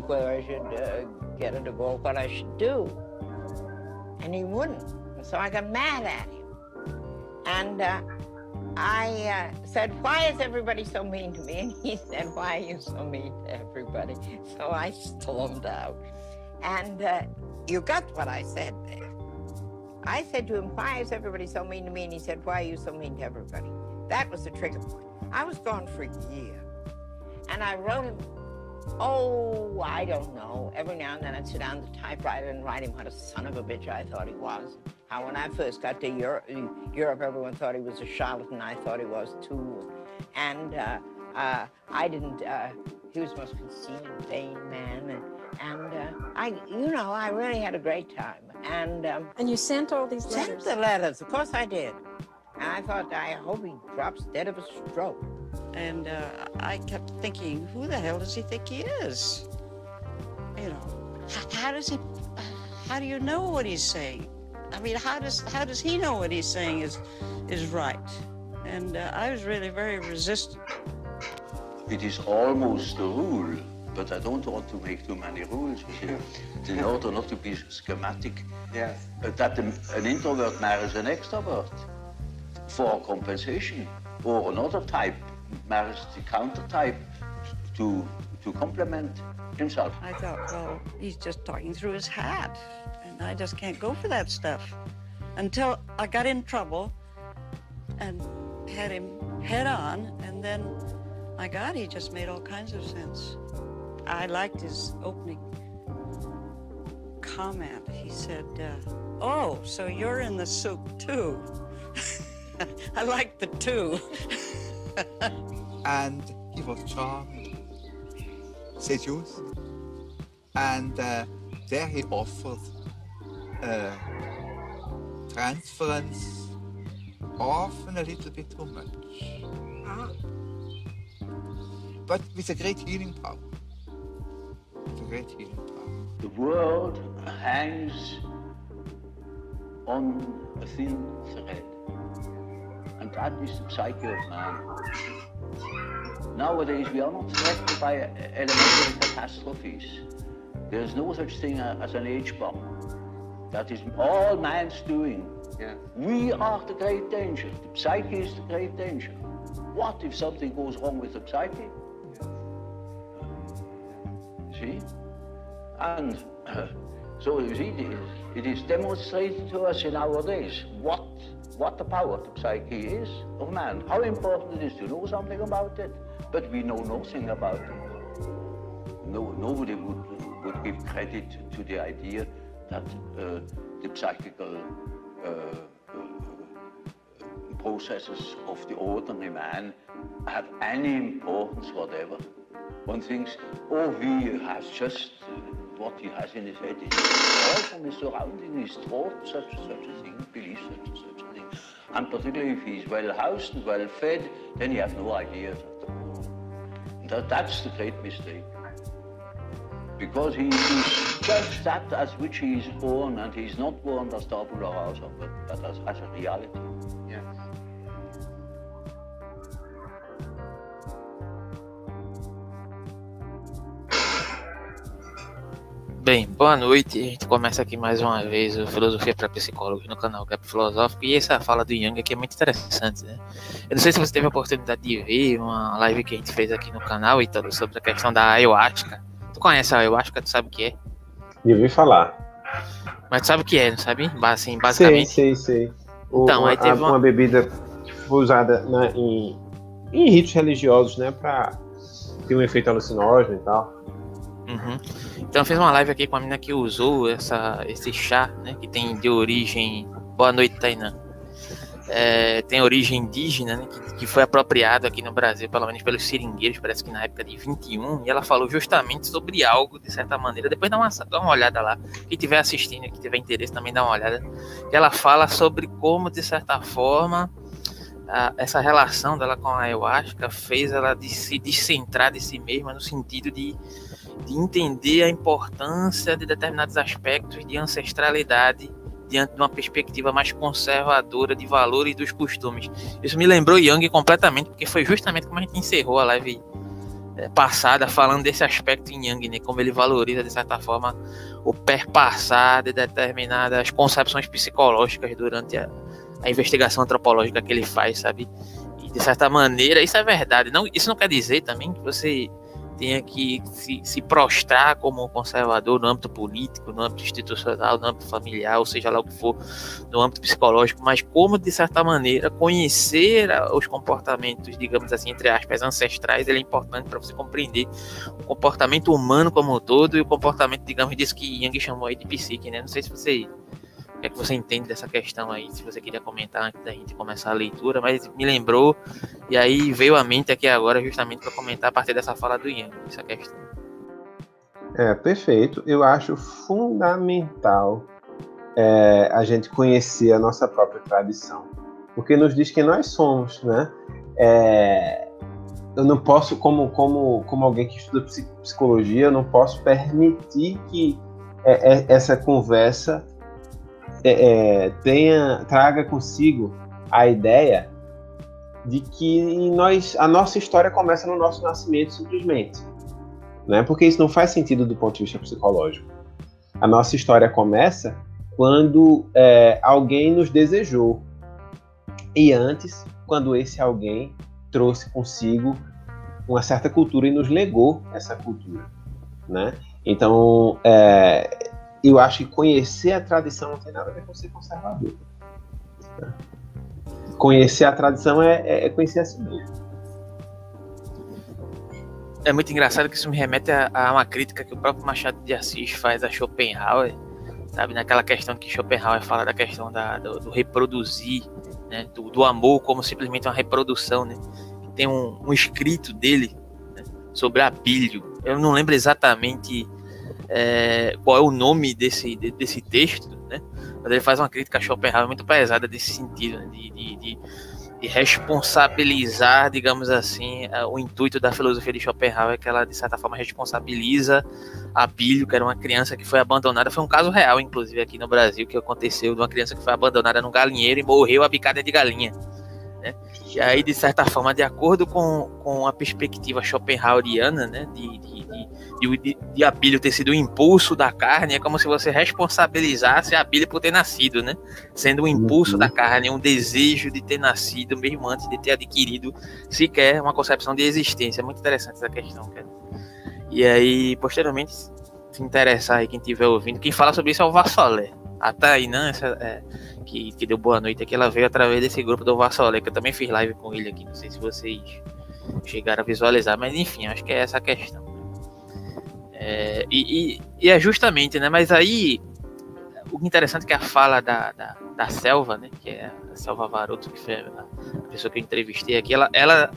book I should uh, get a divorce, what I should do. And he wouldn't. So I got mad at him. And uh, I uh, said, Why is everybody so mean to me? And he said, Why are you so mean to everybody? So I stormed out. And uh, you got what I said there. I said to him, Why is everybody so mean to me? And he said, Why are you so mean to everybody? That was the trigger point. I was gone for a year. And I wrote him, oh, I don't know. Every now and then I'd sit down at the typewriter and write him what a son of a bitch I thought he was. How when I first got to Europe, Europe everyone thought he was a charlatan. I thought he was too. And uh, uh, I didn't, uh, he was the most conceited, vain man. And, and uh, I, you know, I really had a great time. And um, and you sent all these letters. Sent the letters, of course I did. And I thought, I hope he drops dead of a stroke. And uh, I kept thinking, who the hell does he think he is? You know, how does he? How do you know what he's saying? I mean, how does how does he know what he's saying is is right? And uh, I was really very resistant. It is almost a rule, but I don't want to make too many rules in order not to be schematic. Yes. That an introvert marries an extrovert for compensation, or another type marries the counter type to to complement himself. I thought, well, he's just talking through his hat, and I just can't go for that stuff. Until I got in trouble and had him head on, and then my God, he just made all kinds of sense. I liked his opening comment. He said, uh, "Oh, so you're in the soup too." I like the two. and he was charming, seduced, and uh, there he offered uh, transference, often a little bit too much. Ah. But with a great healing power. With a great healing power. The world hangs on a thin thread. That is the psyche of man. Nowadays, we are not threatened by elementary catastrophes. There is no such thing as an H-bomb. That is all man's doing. Yeah. We are the great danger. The psyche is the great danger. What if something goes wrong with the psyche? See? And so you see, it is, it is demonstrated to us in our days what what the power of the psyche is of man, how important it is to know something about it, but we know nothing about it. No, nobody would, would give credit to the idea that uh, the psychical uh, processes of the ordinary man have any importance whatever. One thinks, oh, he has just uh, what he has in his head. All from his surrounding, his thought, such and such a thing, belief, such and such. And particularly if he's well housed and well fed, then he has no ideas at all. That, that's the great mistake. Because he is just that as which he is born, and he's not born as tabula rasa, but, but as, as a reality. Bem, boa noite. A gente começa aqui mais uma vez o Filosofia para Psicólogos no canal Gap Filosófico. E essa fala do Young aqui é muito interessante, né? Eu não sei se você teve a oportunidade de ver uma live que a gente fez aqui no canal, Ítalo, sobre a questão da ayahuasca. Tu conhece a ayahuasca? Tu sabe o que é? E ouvi falar. Mas tu sabe o que é, não sabe? Assim, basicamente. Sei, sei, sei. O, Então, aí teve uma- uma bebida que foi usada na- em, em ritos religiosos, né? Pra ter um efeito alucinógeno e tal. Uhum. Então eu fiz uma live aqui com a menina que usou essa, esse chá, né? Que tem de origem. Boa noite, Tainan. É, tem origem indígena, né? Que, que foi apropriado aqui no Brasil, pelo menos pelos seringueiros, parece que na época de 21. E ela falou justamente sobre algo, de certa maneira. Depois dá uma, dá uma olhada lá. Quem estiver assistindo, quem tiver interesse, também dá uma olhada. Que ela fala sobre como, de certa forma, a- essa relação dela com a ayahuasca fez ela de se descentrar de si mesma no sentido de de entender a importância de determinados aspectos de ancestralidade diante de uma perspectiva mais conservadora de valores e dos costumes. Isso me lembrou Young completamente, porque foi justamente como a gente encerrou a live é, passada falando desse aspecto em Yang, né? Como ele valoriza, de certa forma, o perpassar de determinadas concepções psicológicas durante a, a investigação antropológica que ele faz, sabe? E de certa maneira, isso é verdade. Não, isso não quer dizer também que você tenha que se, se, prostrar como conservador no âmbito político, no âmbito institucional, no âmbito familiar, ou seja lá o que for, no âmbito psicológico, mas como, de certa maneira, conhecer os comportamentos, digamos assim, entre aspas, ancestrais, ele é importante para você compreender o comportamento humano como um todo e o comportamento, digamos, disso que Yang chamou aí de psique, né? Não sei se você o que é que você entende dessa questão aí? Se você queria comentar antes da gente começar a leitura, mas me lembrou e aí veio à mente aqui agora justamente para comentar a partir dessa fala do Ian, essa questão. É, perfeito. Eu acho fundamental é, a gente conhecer a nossa própria tradição, porque nos diz quem nós somos, né? É, eu não posso, como, como, como alguém que estuda psicologia, eu não posso permitir que é, é, essa conversa é, é, tenha, traga consigo a ideia de que nós, a nossa história começa no nosso nascimento simplesmente, né? Porque isso não faz sentido do ponto de vista psicológico. A nossa história começa quando é, alguém nos desejou e antes, quando esse alguém trouxe consigo uma certa cultura e nos legou essa cultura, né? Então, é, eu acho que conhecer a tradição não tem nada a ver com ser conservador. Né? Conhecer a tradição é, é, é, conhecer a si mesmo. É muito engraçado que isso me remete a, a, uma crítica que o próprio Machado de Assis faz a Schopenhauer, sabe? Naquela questão que Schopenhauer fala da questão da, do, do reproduzir, né? Do, do, amor como simplesmente uma reprodução, né? Tem um, um escrito dele né? sobre Abílio. Eu não lembro exatamente é, qual é o nome desse, desse texto, né? Mas ele faz uma crítica a Schopenhauer muito pesada desse sentido, né? de, de, de, de, responsabilizar, digamos assim, o intuito da filosofia de Schopenhauer é que ela, de certa forma, responsabiliza a Bílio, que era uma criança que foi abandonada. Foi um caso real, inclusive, aqui no Brasil, que aconteceu de uma criança que foi abandonada num galinheiro e morreu a picada de galinha. Né? E aí, de certa forma, de acordo com, com a perspectiva schopenhaueriana, né, de, de, de de, de Abílio ter sido o impulso da carne, é como se você responsabilizasse Abílio por ter nascido, né? Sendo um impulso uhum. da carne, um desejo de ter nascido, mesmo antes de ter adquirido sequer uma concepção de existência. É muito interessante essa questão, cara. E aí, posteriormente, se interessar aí quem estiver ouvindo, quem fala sobre isso é o Vassolé. A Tainã, essa, é, que, que deu boa noite aqui, ela veio através desse grupo do Vassolé, que eu também fiz live com ele aqui. Não sei se vocês chegaram a visualizar, mas enfim, acho que é essa a questão. É, e, e, e, é justamente, né? Mas aí o interessante é que a fala da, da, da Selva, né? Que é a Selva Varoto, que foi a pessoa que eu entrevistei aqui, ela, ela,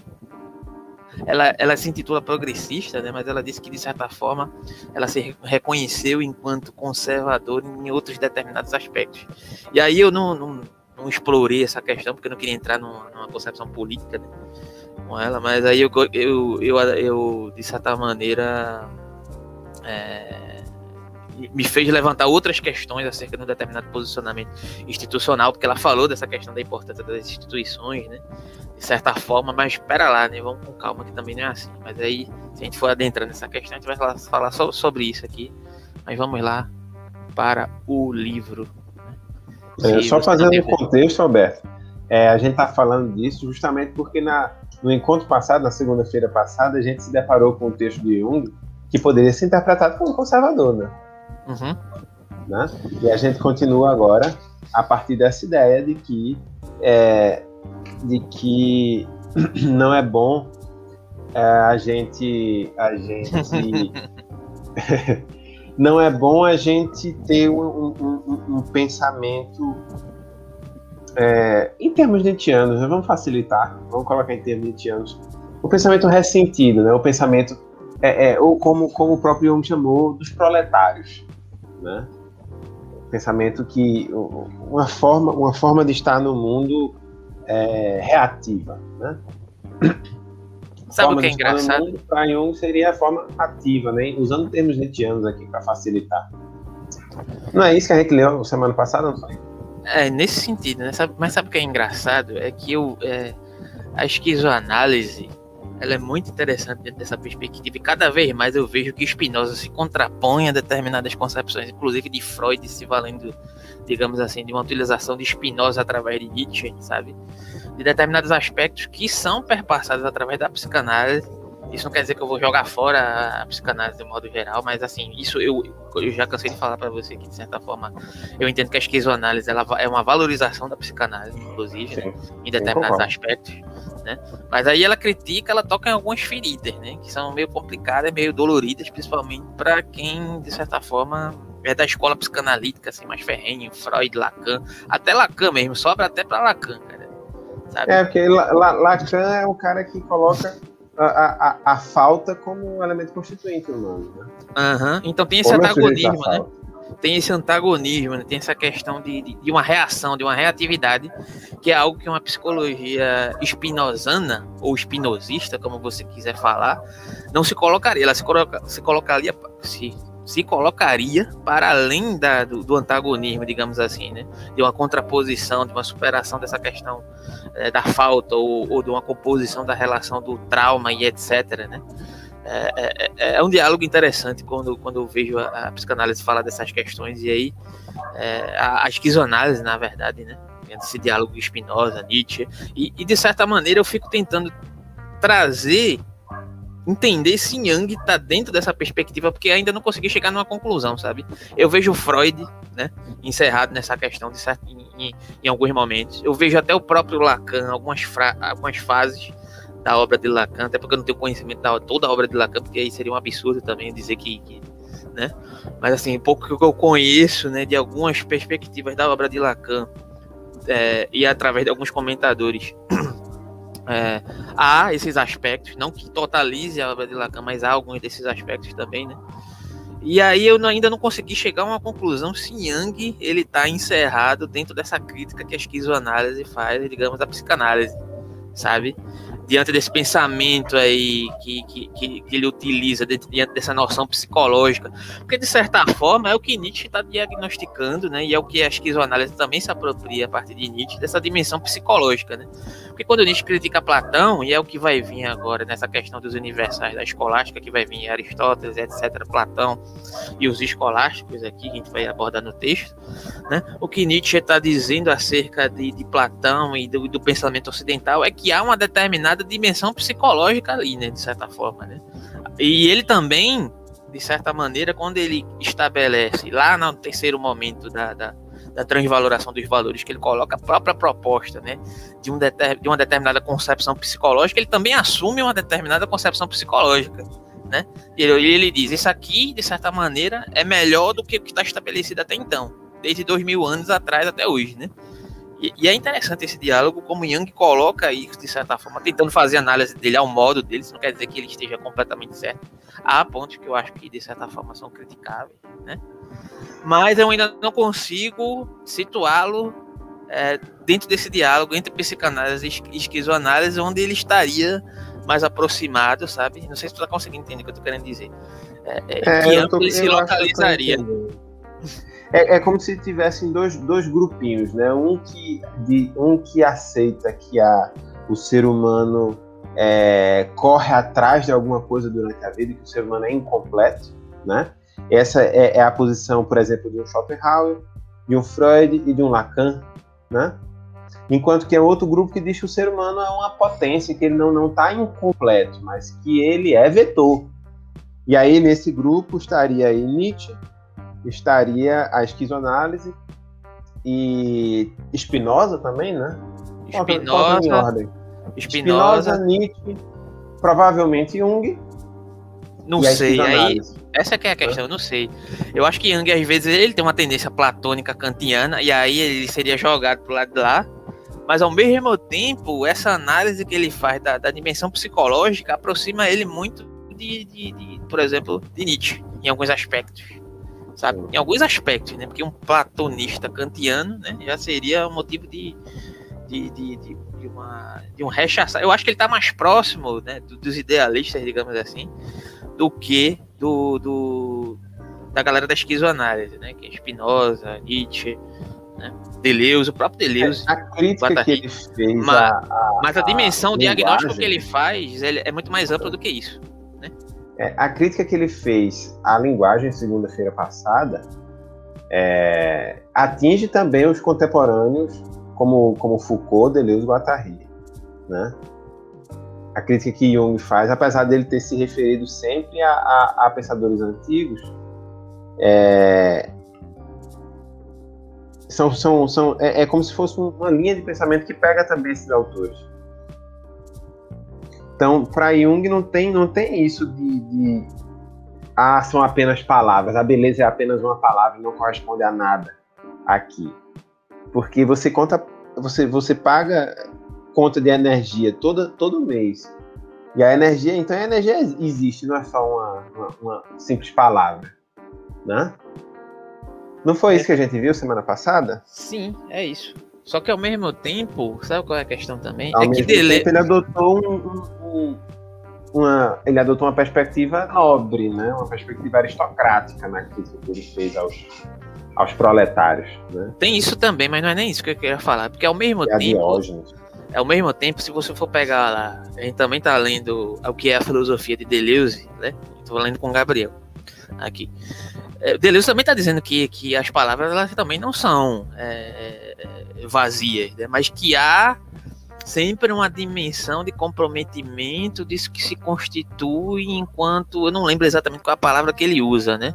ela, ela se intitula progressista, né? Mas ela disse que de certa forma ela se reconheceu enquanto conservador em outros determinados aspectos. E aí eu não, não, não explorei essa questão porque eu não queria entrar numa, numa concepção política né? com ela, mas aí eu, eu, eu, eu de certa maneira é, me fez levantar outras questões acerca de um determinado posicionamento institucional, porque ela falou dessa questão da importância das instituições, né? De certa forma, mas espera lá, né? Vamos com calma que também não é assim. Mas aí, se a gente for adentrando nessa questão, a gente vai falar só sobre isso aqui. Mas vamos lá para o livro. Né? É, só fazendo um contexto, Alberto, é, a gente está falando disso justamente porque na, no encontro passado, na segunda-feira passada, a gente se deparou com o texto de Jung, que poderia ser interpretado como conservador, né? Uhum. né? E a gente continua agora a partir dessa ideia de que é, de que não é bom é, a gente a gente não é bom a gente ter um, um, um pensamento é, em termos nietzschianos, né? vamos facilitar, vamos colocar em termos nietzschianos, o pensamento ressentido, né? o pensamento é, é, ou como, como o próprio Jung chamou, dos proletários. Né? Pensamento que uma forma, uma forma de estar no mundo é, reativa. Né? Sabe o que é engraçado? Para Jung seria a forma ativa, né? usando termos nietzschianos aqui para facilitar. Não é isso que a gente leu semana passada, não foi? É, nesse sentido, né? Sabe, mas sabe o que é engraçado? É que eu, é, a esquizoanálise ela é muito interessante dentro dessa perspectiva e cada vez mais eu vejo que Spinoza se contrapõe a determinadas concepções, inclusive de Freud se valendo, digamos assim, de uma utilização de Spinoza através de Nietzsche, sabe? De determinados aspectos que são perpassados através da psicanálise. Isso não quer dizer que eu vou jogar fora a psicanálise de modo geral, mas assim, isso eu, eu já cansei de falar para você que de certa forma eu entendo que a esquizoanálise ela é uma valorização da psicanálise, inclusive, né? em determinados aspectos né? Mas aí ela critica, ela toca em algumas feridas, né? Que são meio complicadas, meio doloridas, principalmente para quem, de certa forma, é da escola psicanalítica, assim, mais ferrenho, Freud, Lacan, até Lacan mesmo, sobra até para Lacan, cara. Sabe? É, porque Lacan é o cara que coloca a, a, a, falta como um elemento constituinte humano, né? Uhum. Então tem esse como antagonismo, né? Tem esse antagonismo, né? tem essa questão de, de, de, uma reação, de uma reatividade, que é algo que uma psicologia espinosana, ou espinosista, como você quiser falar, não se colocaria. Ela se, coloca, se colocaria, se, se colocaria para além da, do, do, antagonismo, digamos assim, né? de uma contraposição, de uma superação dessa questão é, da falta, ou, ou de uma composição da relação do trauma e etc. Né? É, é, é, é, um diálogo interessante quando, quando eu vejo a, a psicanálise falar dessas questões e aí é, a, a esquizoanálise, na verdade, né? Esse diálogo Spinoza, Nietzsche, e, e, de certa maneira eu fico tentando trazer, entender se Jung está dentro dessa perspectiva, porque ainda não consegui chegar numa conclusão, sabe? Eu vejo Freud, né, encerrado nessa questão de certo, em, em, em alguns momentos. Eu vejo até o próprio Lacan, algumas, fra, algumas fases da obra de Lacan, até porque eu não tenho conhecimento da toda a obra de Lacan, porque aí seria um absurdo também dizer que, que né? Mas assim, pouco que eu conheço, né, de algumas perspectivas da obra de Lacan é, e através de alguns comentadores, é, há esses aspectos, não que totalize a obra de Lacan, mas há alguns desses aspectos também, né? E aí eu ainda não consegui chegar a uma conclusão se Yang ele está encerrado dentro dessa crítica que a esquizoanálise faz, digamos, da psicanálise, sabe? Diante desse pensamento aí que, que, que, ele utiliza diante dessa noção psicológica, porque de certa forma é o que Nietzsche está diagnosticando, né? E é o que a esquizoanálise também se apropria a partir de Nietzsche dessa dimensão psicológica, né? Porque quando Nietzsche critica Platão, e é o que vai vir agora nessa questão dos universais da escolástica, que vai vir Aristóteles, etc., Platão e os escolásticos aqui, que a gente vai abordar no texto, né? O que Nietzsche está dizendo acerca de, de Platão e do, do pensamento ocidental é que há uma determinada determinada dimensão psicológica ali, né, de certa forma, né? E ele também, de certa maneira, quando ele estabelece lá no terceiro momento da, da, da transvaloração dos valores, que ele coloca a própria proposta, né, de, um deter, de uma determinada concepção psicológica, ele também assume uma determinada concepção psicológica, né? E ele, ele diz, isso aqui, de certa maneira, é melhor do que o que está estabelecido até então, desde dois mil anos atrás até hoje, né? E, e, é interessante esse diálogo, como Young coloca isso, de certa forma, tentando fazer análise dele ao modo dele, isso não quer dizer que ele esteja completamente certo. Há pontos que eu acho que, de certa forma, são criticáveis, né? Mas eu ainda não consigo situá-lo é, dentro desse diálogo entre psicanálise e esquizoanálise, onde ele estaria mais aproximado, sabe? Não sei se tu tá conseguindo entender o que eu tô querendo dizer. É, é, é que tô, ele se localizaria. É, é como se tivessem dois, dois grupinhos, né? Um que, de, um que aceita que a, o ser humano é, corre atrás de alguma coisa durante a vida, que o ser humano é incompleto, né? Essa é, é a posição, por exemplo, de um Schopenhauer, de um Freud e de um Lacan, né? Enquanto que é outro grupo que diz que o ser humano é uma potência, que ele não está incompleto, mas que ele é vetor. E aí, nesse grupo, estaria aí Nietzsche, estaria a esquizoanálise e Spinoza também, né? Spinoza, Spinoza, Nietzsche, provavelmente Jung. Não sei, aí essa que é a questão, eu não sei. Eu acho que Jung às vezes ele tem uma tendência platônica kantiana e aí ele seria jogado pro lado de lá. Mas ao mesmo tempo, essa análise que ele faz da, da dimensão psicológica aproxima ele muito de, de, de, por exemplo, de Nietzsche, em alguns aspectos sabe? Em alguns aspectos, né? Porque um platonista kantiano, né, já seria um motivo de, de, de, de, de uma, de um rechaçar. Eu acho que ele está mais próximo, né, dos idealistas, digamos assim, do que do, do da galera da esquizoanálise, né? Que é Spinoza, Nietzsche, né? Deleuze, o próprio Deleuze. A crítica que ele fez. Mas- a- a- Mas a dimensão, o diagnóstico que ele faz ele é muito mais amplo do que isso. É, a crítica que ele fez à linguagem segunda-feira passada é, atinge também os contemporâneos como, como Foucault, Deleuze e Guattari. Né? A crítica que Jung faz, apesar dele ter se referido sempre a, a- a pensadores antigos, é, são, são, são, é, é como se fosse um- uma linha de pensamento que pega também esses autores. Então, para Jung não tem, não tem isso de, de ah, são apenas palavras, a beleza é apenas uma palavra e não corresponde a nada aqui. Porque você conta, você, você paga conta de energia todo, todo mês. E a energia, então a energia existe, não é só uma, uma, uma simples palavra. Né? Não foi isso que a gente viu semana passada? Sim, é isso. Só que ao mesmo tempo, sabe qual é a questão também? Ao é que Deleuze. ele adotou um, um- um- uma, ele adotou uma perspectiva nobre, né? Uma perspectiva aristocrática na crítica que ele fez aos, aos proletários, né? Tem isso também, mas não é nem isso que eu queria falar. Porque ao mesmo a tempo, Diógenes. ao mesmo tempo, se você for pegar lá, a gente também tá lendo o que é a filosofia de Deleuze, né? Estou lendo com o Gabriel aqui. É, Deleuze também está dizendo que, que as palavras elas também não são é, é, vazias, né? mas que há sempre uma dimensão de comprometimento disso que se constitui enquanto eu não lembro exatamente qual a palavra que ele usa, né?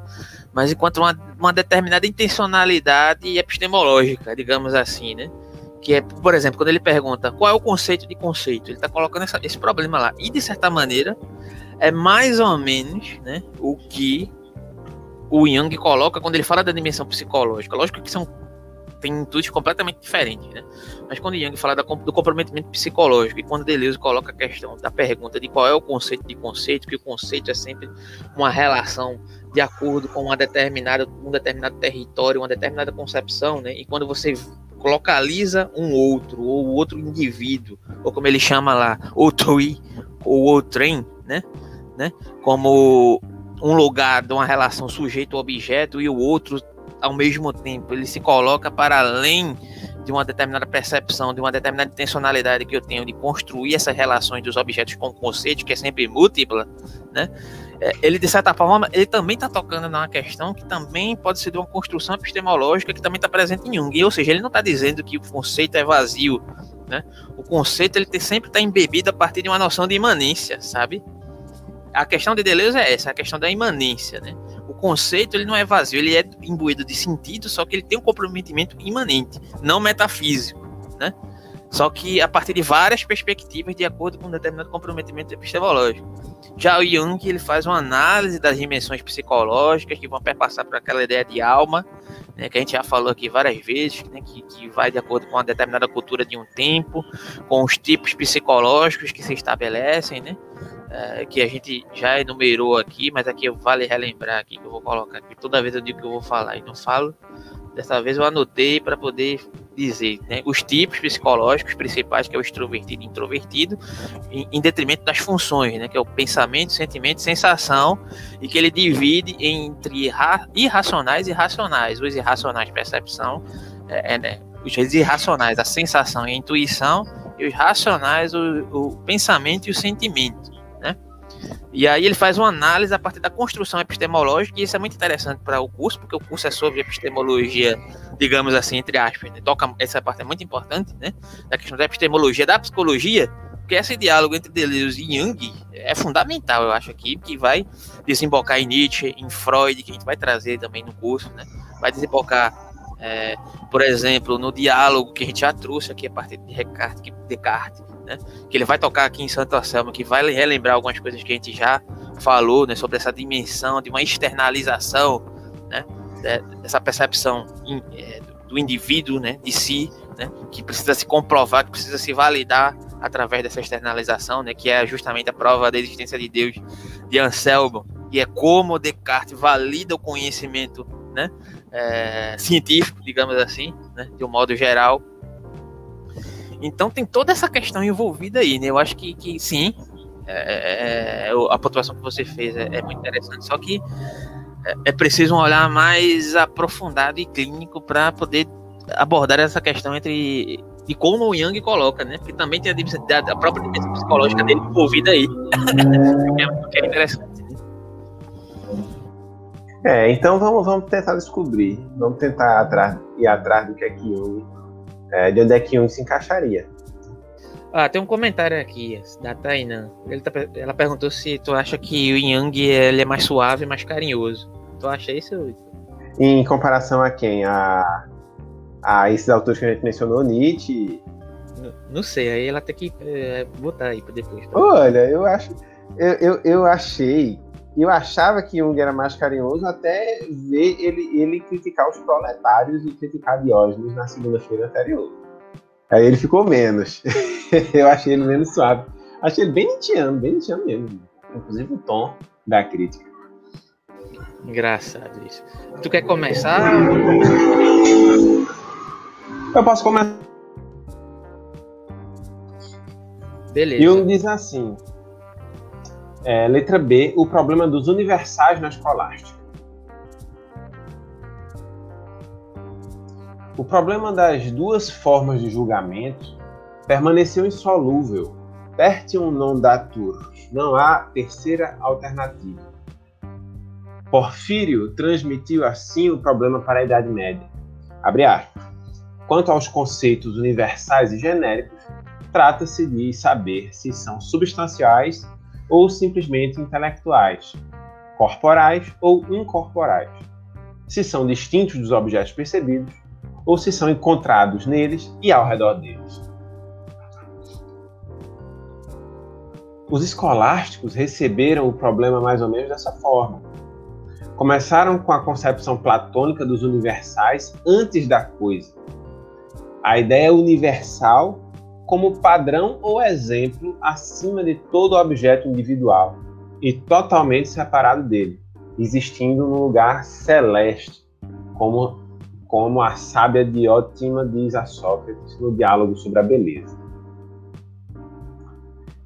Mas enquanto uma, uma determinada intencionalidade epistemológica, digamos assim, né? Que é, por exemplo, quando ele pergunta qual é o conceito de conceito, ele está colocando essa- esse problema lá. E de certa maneira é mais ou menos, né, o que o Jung coloca quando ele fala da dimensão psicológica. Lógico que são tem intuitos completamente diferentes, né? Mas quando Jung fala do comprometimento psicológico e quando Deleuze coloca a questão da pergunta de qual é o conceito de conceito, que o conceito é sempre uma relação de acordo com uma determinada, um determinado território, uma determinada concepção, né? E quando você localiza um outro ou outro indivíduo, ou como ele chama lá, outrui ou outrem, né? né? Como um lugar de uma relação sujeito-objeto e o outro ao mesmo tempo ele se coloca para além de uma determinada percepção, de uma determinada intencionalidade que eu tenho de construir essas relações dos objetos com conceitos, que é sempre múltipla, né? É, Ele, de certa forma, ele também está tocando numa questão que também pode ser de uma construção epistemológica que também está presente em Jung. Ou seja, ele não está dizendo que o conceito é vazio, né? O conceito ele sempre está embebido a partir de uma noção de imanência, sabe? A questão de Deleuze é essa, a questão da imanência, né? O conceito ele não é vazio, ele é imbuído de sentido, só que ele tem um comprometimento imanente, não metafísico, né? Só que a partir de várias perspectivas de acordo com um determinado comprometimento epistemológico. Já o Jung ele faz uma análise das dimensões psicológicas que vão perpassar por aquela ideia de alma, né, que a gente já falou aqui várias vezes, né, que, que vai de acordo com uma determinada cultura de um tempo, com os tipos psicológicos que se estabelecem, né? É, que a gente já enumerou aqui, mas aqui vale relembrar aqui que eu vou colocar aqui. Toda vez eu digo que eu vou falar e não falo. Dessa vez eu anotei para poder dizer né, os tipos psicológicos principais, que é o extrovertido e introvertido, em, em detrimento das funções, né, que é o pensamento, sentimento, sensação, e que ele divide entre irra- irracionais e racionais. Os irracionais, percepção, é, é, né, os irracionais, a sensação e a intuição, e os racionais, o, o pensamento e o sentimento. E aí ele faz uma análise a partir da construção epistemológica, e isso é muito interessante para o curso, porque o curso é sobre epistemologia, digamos assim, entre aspas. Né? Toca, essa parte é muito importante, né? Da questão da epistemologia, da psicologia, porque esse diálogo entre Deleuze e Jung é fundamental, eu acho aqui, que vai desembocar em Nietzsche, em Freud, que a gente vai trazer também no curso, né? Vai desembocar, é, por exemplo, no diálogo que a gente já trouxe aqui a partir de Descartes, né? que ele vai tocar aqui em Santo Anselmo, que vai relembrar algumas coisas que a gente já falou, né, sobre essa dimensão de uma externalização, né, dessa percepção é, do indivíduo, né, de si, né, que precisa se comprovar, que precisa se validar através dessa externalização, né, que é justamente a prova da existência de Deus de Anselmo, e é como Descartes valida o conhecimento, né, é, científico, digamos assim, né, de um modo geral, então tem toda essa questão envolvida aí, né? Eu acho que, que sim, é, é, a pontuação que você fez é, é muito interessante, só que é, é preciso um olhar mais aprofundado e clínico para poder abordar essa questão entre de como o Young coloca, né? Porque também tem a, a própria dimensão psicológica dele envolvida aí. que é interessante. Né? É, então vamos, vamos tentar descobrir. Vamos tentar atrás, ir atrás do que é que Jung. É, de onde é que Jung se encaixaria. Ah, tem um comentário aqui da Tainan. Tá, ela perguntou se tu acha que o Yang ele é mais suave, mais carinhoso. Tu acha isso? Em comparação a quem? A a esses autores que a gente mencionou, Nietzsche. Não, não sei, aí ela tem que é, botar aí para depois. Tá? Olha, eu acho. Eu, eu, eu achei. Eu achava que Jung era mais carinhoso até ver ele, ele criticar os proletários e criticar Diógenes na segunda-feira anterior. Aí ele ficou menos. eu achei ele menos suave. Achei ele bem Nietzscheano, bem Nietzscheano mesmo. Inclusive o tom da crítica. Engraçado isso. Tu quer começar? Eu posso começar. Beleza. Jung diz assim: é, letra B, o problema dos universais na escolástica. O problema das duas formas de julgamento permaneceu insolúvel. Tertium non datur. Não há terceira alternativa. Porfírio transmitiu assim o problema para a Idade Média. Abre aspas. Quanto aos conceitos universais e genéricos, trata-se de saber se são substanciais ou simplesmente intelectuais, corporais ou incorporais, se são distintos dos objetos percebidos ou se são encontrados neles e ao redor deles. Os escolásticos receberam o problema mais ou menos dessa forma. Começaram com a concepção platônica dos universais antes da coisa, a ideia universal como padrão ou exemplo acima de todo objeto individual e totalmente separado dele, existindo num lugar celeste, como, como a sábia Diótima diz a Sócrates no diálogo sobre a beleza.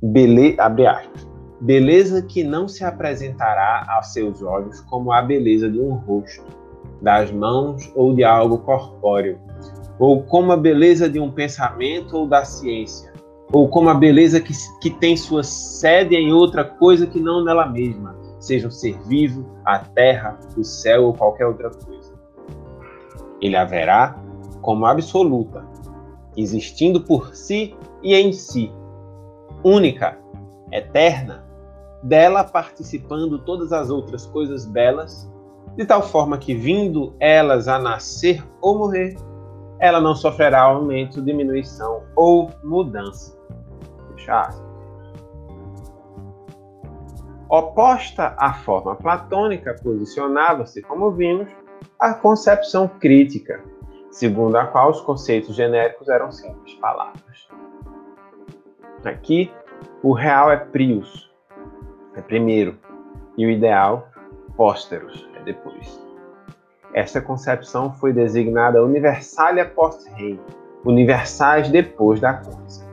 Bele, abre aspas. Beleza que não se apresentará aos seus olhos como a beleza de um rosto, das mãos ou de algo corpóreo, ou como a beleza de um pensamento ou da ciência, ou como a beleza que, que tem sua sede em outra coisa que não nela mesma, seja o ser vivo, a terra, o céu ou qualquer outra coisa. Ele haverá como absoluta, existindo por si e em si, única, eterna, dela participando todas as outras coisas belas, de tal forma que, vindo elas a nascer ou morrer, ela não sofrerá aumento, diminuição ou mudança. Oposta à forma platônica, posicionava-se, como vimos, a concepção crítica, segundo a qual os conceitos genéricos eram simples palavras. Aqui, o real é prius, é primeiro, e o ideal, pósteros, é depois. Essa concepção foi designada universalia post rei, universais depois da coisa.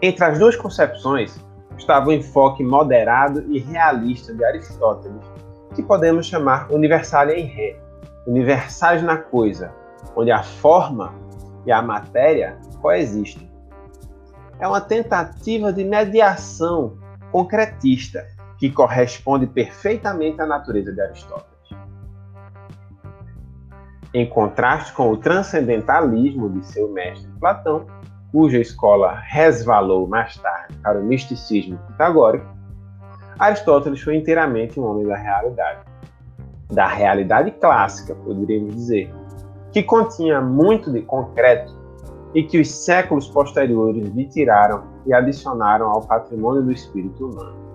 Entre as duas concepções estava o enfoque moderado e realista de Aristóteles, que podemos chamar universalia em ré, universais na coisa, onde a forma e a matéria coexistem. É uma tentativa de mediação concretista que corresponde perfeitamente à natureza de Aristóteles. Em contraste com o transcendentalismo de seu mestre Platão, cuja escola resvalou mais tarde para o misticismo pitagórico, Aristóteles foi inteiramente um homem da realidade. Da realidade clássica, poderíamos dizer, que continha muito de concreto e que os séculos posteriores lhe tiraram e adicionaram ao patrimônio do espírito humano.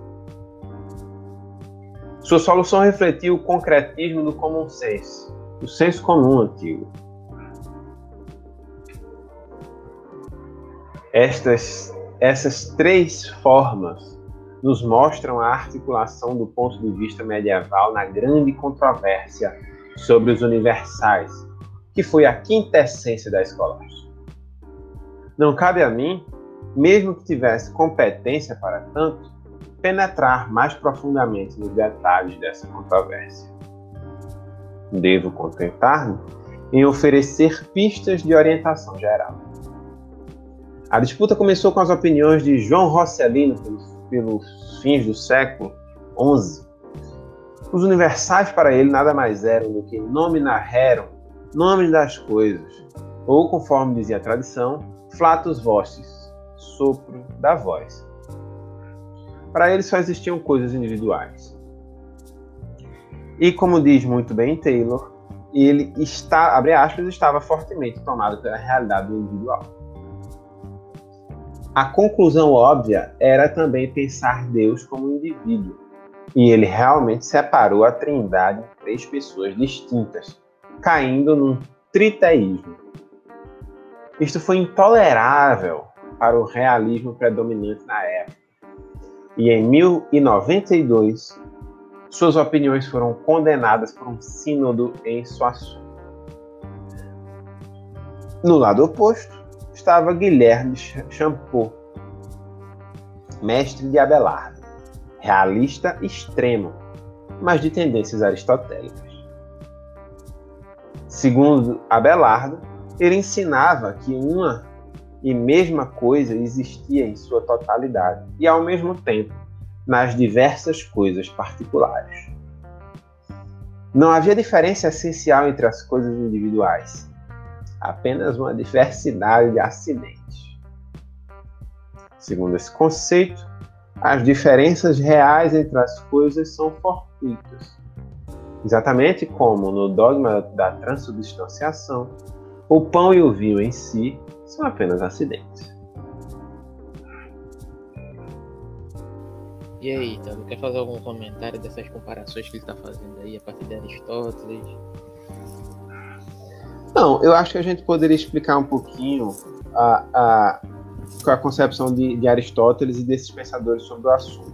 Sua solução refletiu o concretismo do common sense, o senso comum antigo. Estas, essas três formas nos mostram a articulação do ponto de vista medieval na grande controvérsia sobre os universais, que foi a quintessência da escolástica. Não cabe a mim, mesmo que tivesse competência para tanto, penetrar mais profundamente nos detalhes dessa controvérsia. devo contentar-me em oferecer pistas de orientação geral. A disputa começou com as opiniões de João Rosselino pelos, pelos fins do século XI. Os universais para ele nada mais eram do que nominarerum, nomes das coisas, ou, conforme dizia a tradição, flatus vocis, sopro da voz. Para ele só existiam coisas individuais. E como diz muito bem Taylor, ele está, abre aspas, estava fortemente tomado pela realidade do individual. A conclusão óbvia era também pensar Deus como um indivíduo. E ele realmente separou a trindade em três pessoas distintas, caindo num triteísmo. Isto foi intolerável para o realismo predominante na época. E em 1092, suas opiniões foram condenadas por um sínodo em Soissons. No lado oposto estava Guilherme Champeau, mestre de Abelardo, realista extremo, mas de tendências aristotélicas. Segundo Abelardo, ele ensinava que uma e mesma coisa existia em sua totalidade e, ao mesmo tempo, nas diversas coisas particulares. Não havia diferença essencial entre as coisas individuais, apenas uma diversidade de acidentes. Segundo esse conceito, as diferenças reais entre as coisas são fortuitas, exatamente como no dogma da transubstanciação, o pão e o vinho em si são apenas acidentes. E aí, Tano, quer fazer algum comentário dessas comparações que ele está fazendo aí a partir de Aristóteles? Não, eu acho que a gente poderia explicar um pouquinho a, a, a concepção de, de Aristóteles e desses pensadores sobre o assunto.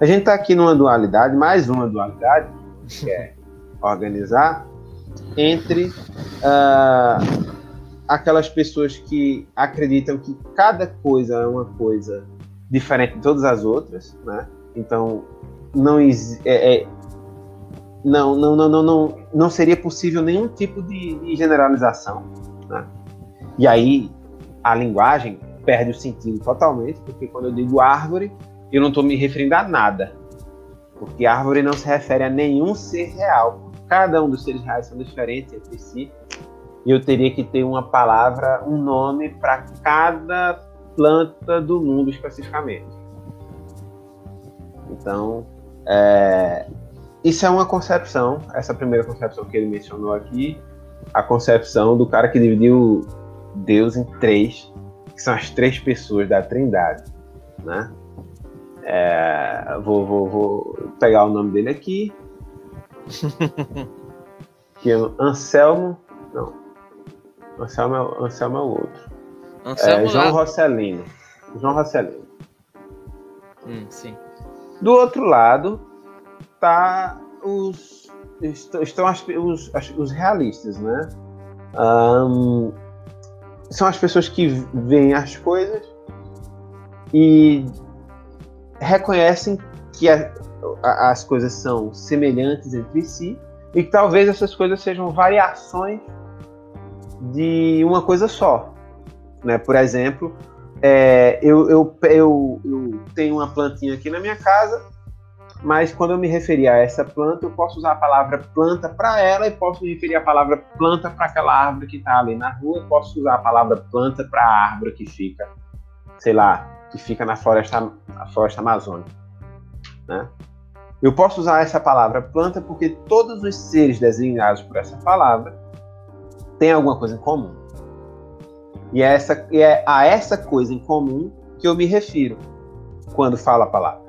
A gente está aqui numa dualidade, mais uma dualidade, que é organizar, entre uh, aquelas pessoas que acreditam que cada coisa é uma coisa diferente de todas as outras, né? Então não, é, é, não, não, não, não, não, não seria possível nenhum tipo de, de generalização, né? E aí a linguagem perde o sentido totalmente, porque quando eu digo árvore, eu não estou me referindo a nada, porque árvore não se refere a nenhum ser real. Cada um dos seres reais são diferentes entre si, e eu teria que ter uma palavra, um nome para cada planta do mundo especificamente. Então, é, isso é uma concepção, essa primeira concepção que ele mencionou aqui, a concepção do cara que dividiu Deus em três, que são as três pessoas da Trindade, né? É, vou, vou, vou, pegar o nome dele aqui, que é Anselmo, não, Anselmo é, Anselmo é o outro. Anselmo é, João Rosselino. João Rosselino. Hum, sim. Do outro lado, tá os estão as, os, os realistas, né? Um, são as pessoas que veem as coisas e reconhecem que a, as coisas são semelhantes entre si e que talvez essas coisas sejam variações de uma coisa só. Né? Por exemplo, é, eu, eu, eu, eu tenho uma plantinha aqui na minha casa, mas quando eu me referir a essa planta, eu posso usar a palavra planta para ela e posso me referir a palavra planta para aquela árvore que está ali na rua, posso usar a palavra planta para a árvore que fica, sei lá, que fica na floresta, na floresta amazônica. Né? Eu posso usar essa palavra planta porque todos os seres designados por essa palavra têm alguma coisa em comum. E é, essa, é a essa coisa em comum que eu me refiro quando falo a palavra.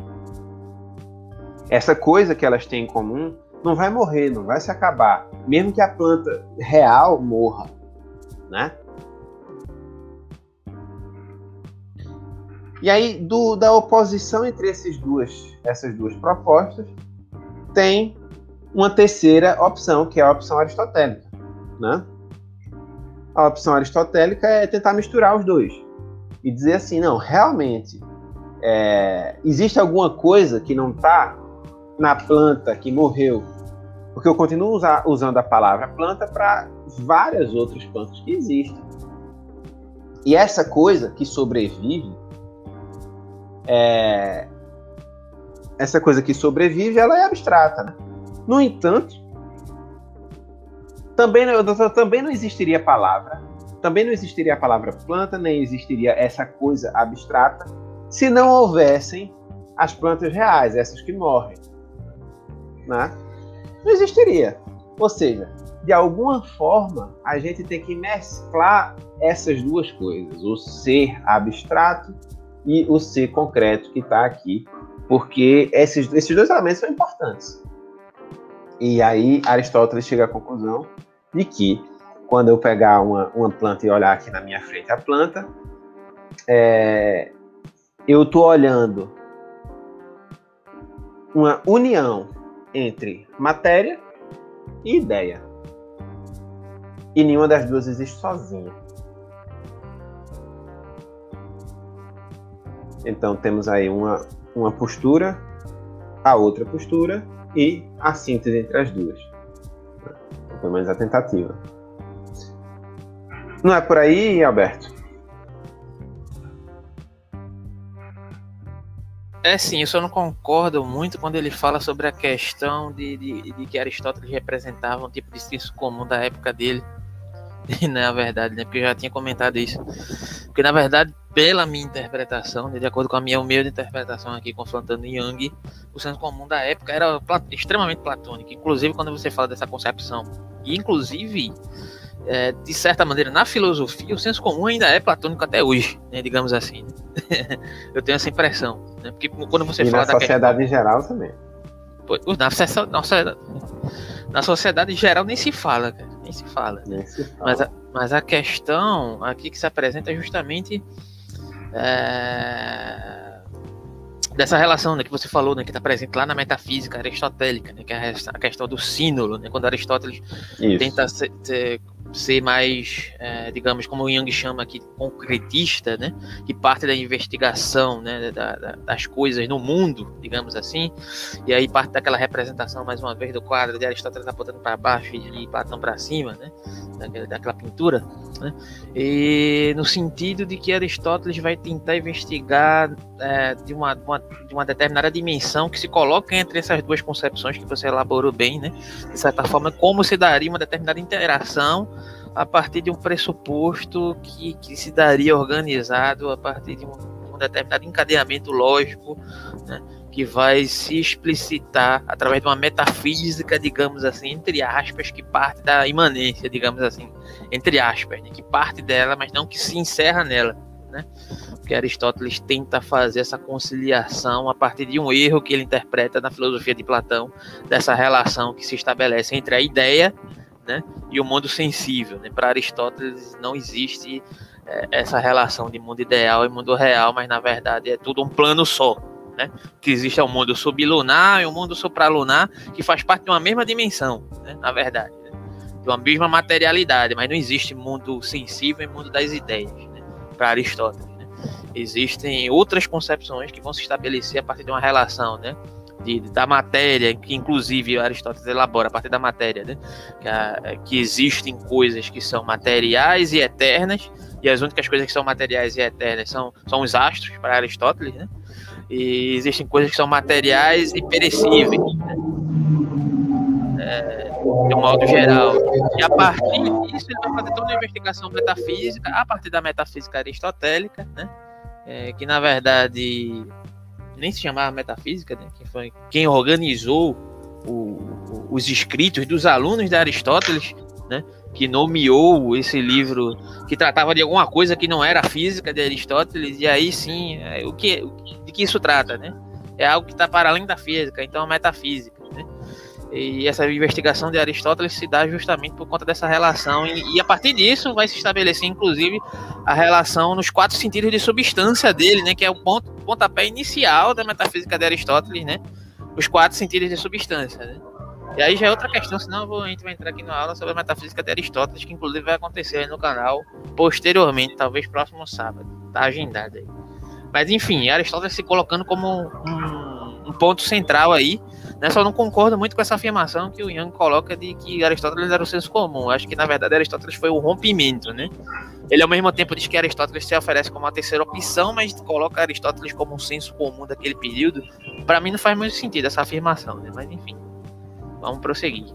Essa coisa que elas têm em comum não vai morrer, não vai se acabar, mesmo que a planta real morra, né? E aí, do, da oposição entre esses duas, essas duas propostas, tem uma terceira opção, que é a opção aristotélica. Né? A opção aristotélica é tentar misturar os dois e dizer assim, não, realmente é, existe alguma coisa que não está na planta que morreu Porque eu continuo usar, usando a palavra planta para várias outras plantas que existem. E essa coisa que sobrevive, é... essa coisa que sobrevive, ela é abstrata. Né? No entanto, também, também não existiria palavra, também não existiria a palavra planta, nem existiria essa coisa abstrata, se não houvessem as plantas reais, essas que morrem. Né? Não existiria. Ou seja, de alguma forma, a gente tem que mesclar essas duas coisas, o ser abstrato e o ser concreto que está aqui, porque esses, esses dois elementos são importantes. E aí Aristóteles chega à conclusão de que quando eu pegar uma, uma planta e olhar aqui na minha frente a planta, é, eu estou olhando uma união entre matéria e ideia. E nenhuma das duas existe sozinha. Então temos aí uma, uma postura, a outra postura e a síntese entre as duas. Pelo menos a tentativa. Não é por aí, Alberto? É sim, eu só não concordo muito quando ele fala sobre a questão de, de, de que Aristóteles representava um tipo de senso comum da época dele. E não é verdade, né? Porque eu já tinha comentado isso. Porque, na verdade, pela minha interpretação, né, de acordo com a minha humilde interpretação aqui, confrontando Jung, o senso comum da época era extremamente platônico. Inclusive, quando você fala dessa concepção. E, inclusive, é, de certa maneira, na filosofia, o senso comum ainda é platônico até hoje, né, digamos assim. eu tenho essa impressão. Né, porque quando você e fala na sociedade questão, em geral também. Na, na sociedade em geral nem se fala, cara, nem se fala. Nem se fala. Mas, a, mas a questão aqui que se apresenta é justamente é, dessa relação né, que você falou, né, que está presente lá na metafísica aristotélica, né, que é a questão do sínulo, né, quando Aristóteles Isso. tenta ser, ser, ser mais, é, digamos, como o Jung chama aqui, concretista, né? Que parte da investigação, né? Da, da, das coisas no mundo, digamos assim. E aí parte daquela representação, mais uma vez, do quadro de Aristóteles apontando para baixo e Platão para cima, né? Daquela, daquela pintura, né? E no sentido de que Aristóteles vai tentar investigar é, de, uma, uma, de uma determinada dimensão que se coloca entre essas duas concepções que você elaborou bem, né? De certa forma, como se daria uma determinada interação a partir de um pressuposto que, que se daria organizado a partir de um, um determinado encadeamento lógico, né, que vai se explicitar através de uma metafísica, digamos assim, entre aspas, que parte da imanência, digamos assim, entre aspas, né, que parte dela, mas não que se encerra nela. Né? Porque Aristóteles tenta fazer essa conciliação a partir de um erro que ele interpreta na filosofia de Platão, dessa relação que se estabelece entre a ideia né, e o mundo sensível. Né? Para Aristóteles não existe é, essa relação de mundo ideal e mundo real, mas na verdade é tudo um plano só. Né? Que existe é o mundo sublunar e o mundo supralunar, que faz parte de uma mesma dimensão, né? na verdade, né? de uma mesma materialidade, mas não existe mundo sensível e mundo das ideias, né? para Aristóteles. Né? Existem outras concepções que vão se estabelecer a partir de uma relação, né? de, da matéria, que inclusive Aristóteles elabora a partir da matéria, né? que, a, que existem coisas que são materiais e eternas, e as únicas coisas que são materiais e eternas são, são os astros, para Aristóteles, né? E existem coisas que são materiais e perecíveis, é, de um modo geral. E a partir disso, ele vai fazer toda uma investigação metafísica, a partir da metafísica aristotélica, né? É, que na verdade nem se chamava metafísica, né? Quem, foi, quem organizou o, os escritos dos alunos de Aristóteles, né? Que nomeou esse livro que tratava de alguma coisa que não era física de Aristóteles, e aí sim, é, o que, de que isso trata, né? É algo que está para além da física, então é metafísica, né? E essa investigação de Aristóteles se dá justamente por conta dessa relação, e, e, a partir disso vai se estabelecer, inclusive, a relação nos quatro sentidos de substância dele, né, que é o ponto, pontapé inicial da metafísica de Aristóteles, né, os quatro sentidos de substância. Né. E aí já é outra questão, senão vou, a gente vai entrar aqui na aula sobre a metafísica de Aristóteles, que inclusive vai acontecer aí no canal posteriormente, talvez próximo sábado, tá agendado aí. Mas enfim, Aristóteles se colocando como um, um ponto central aí Né? Só não concordo muito com essa afirmação que o Young coloca de que Aristóteles era o senso comum. Acho que, na verdade, Aristóteles foi o rompimento, né? Ele, ao mesmo tempo, diz que Aristóteles se oferece como uma terceira opção, mas coloca Aristóteles como um senso comum daquele período. Para mim, não faz muito sentido essa afirmação, né? Mas, enfim, vamos prosseguir.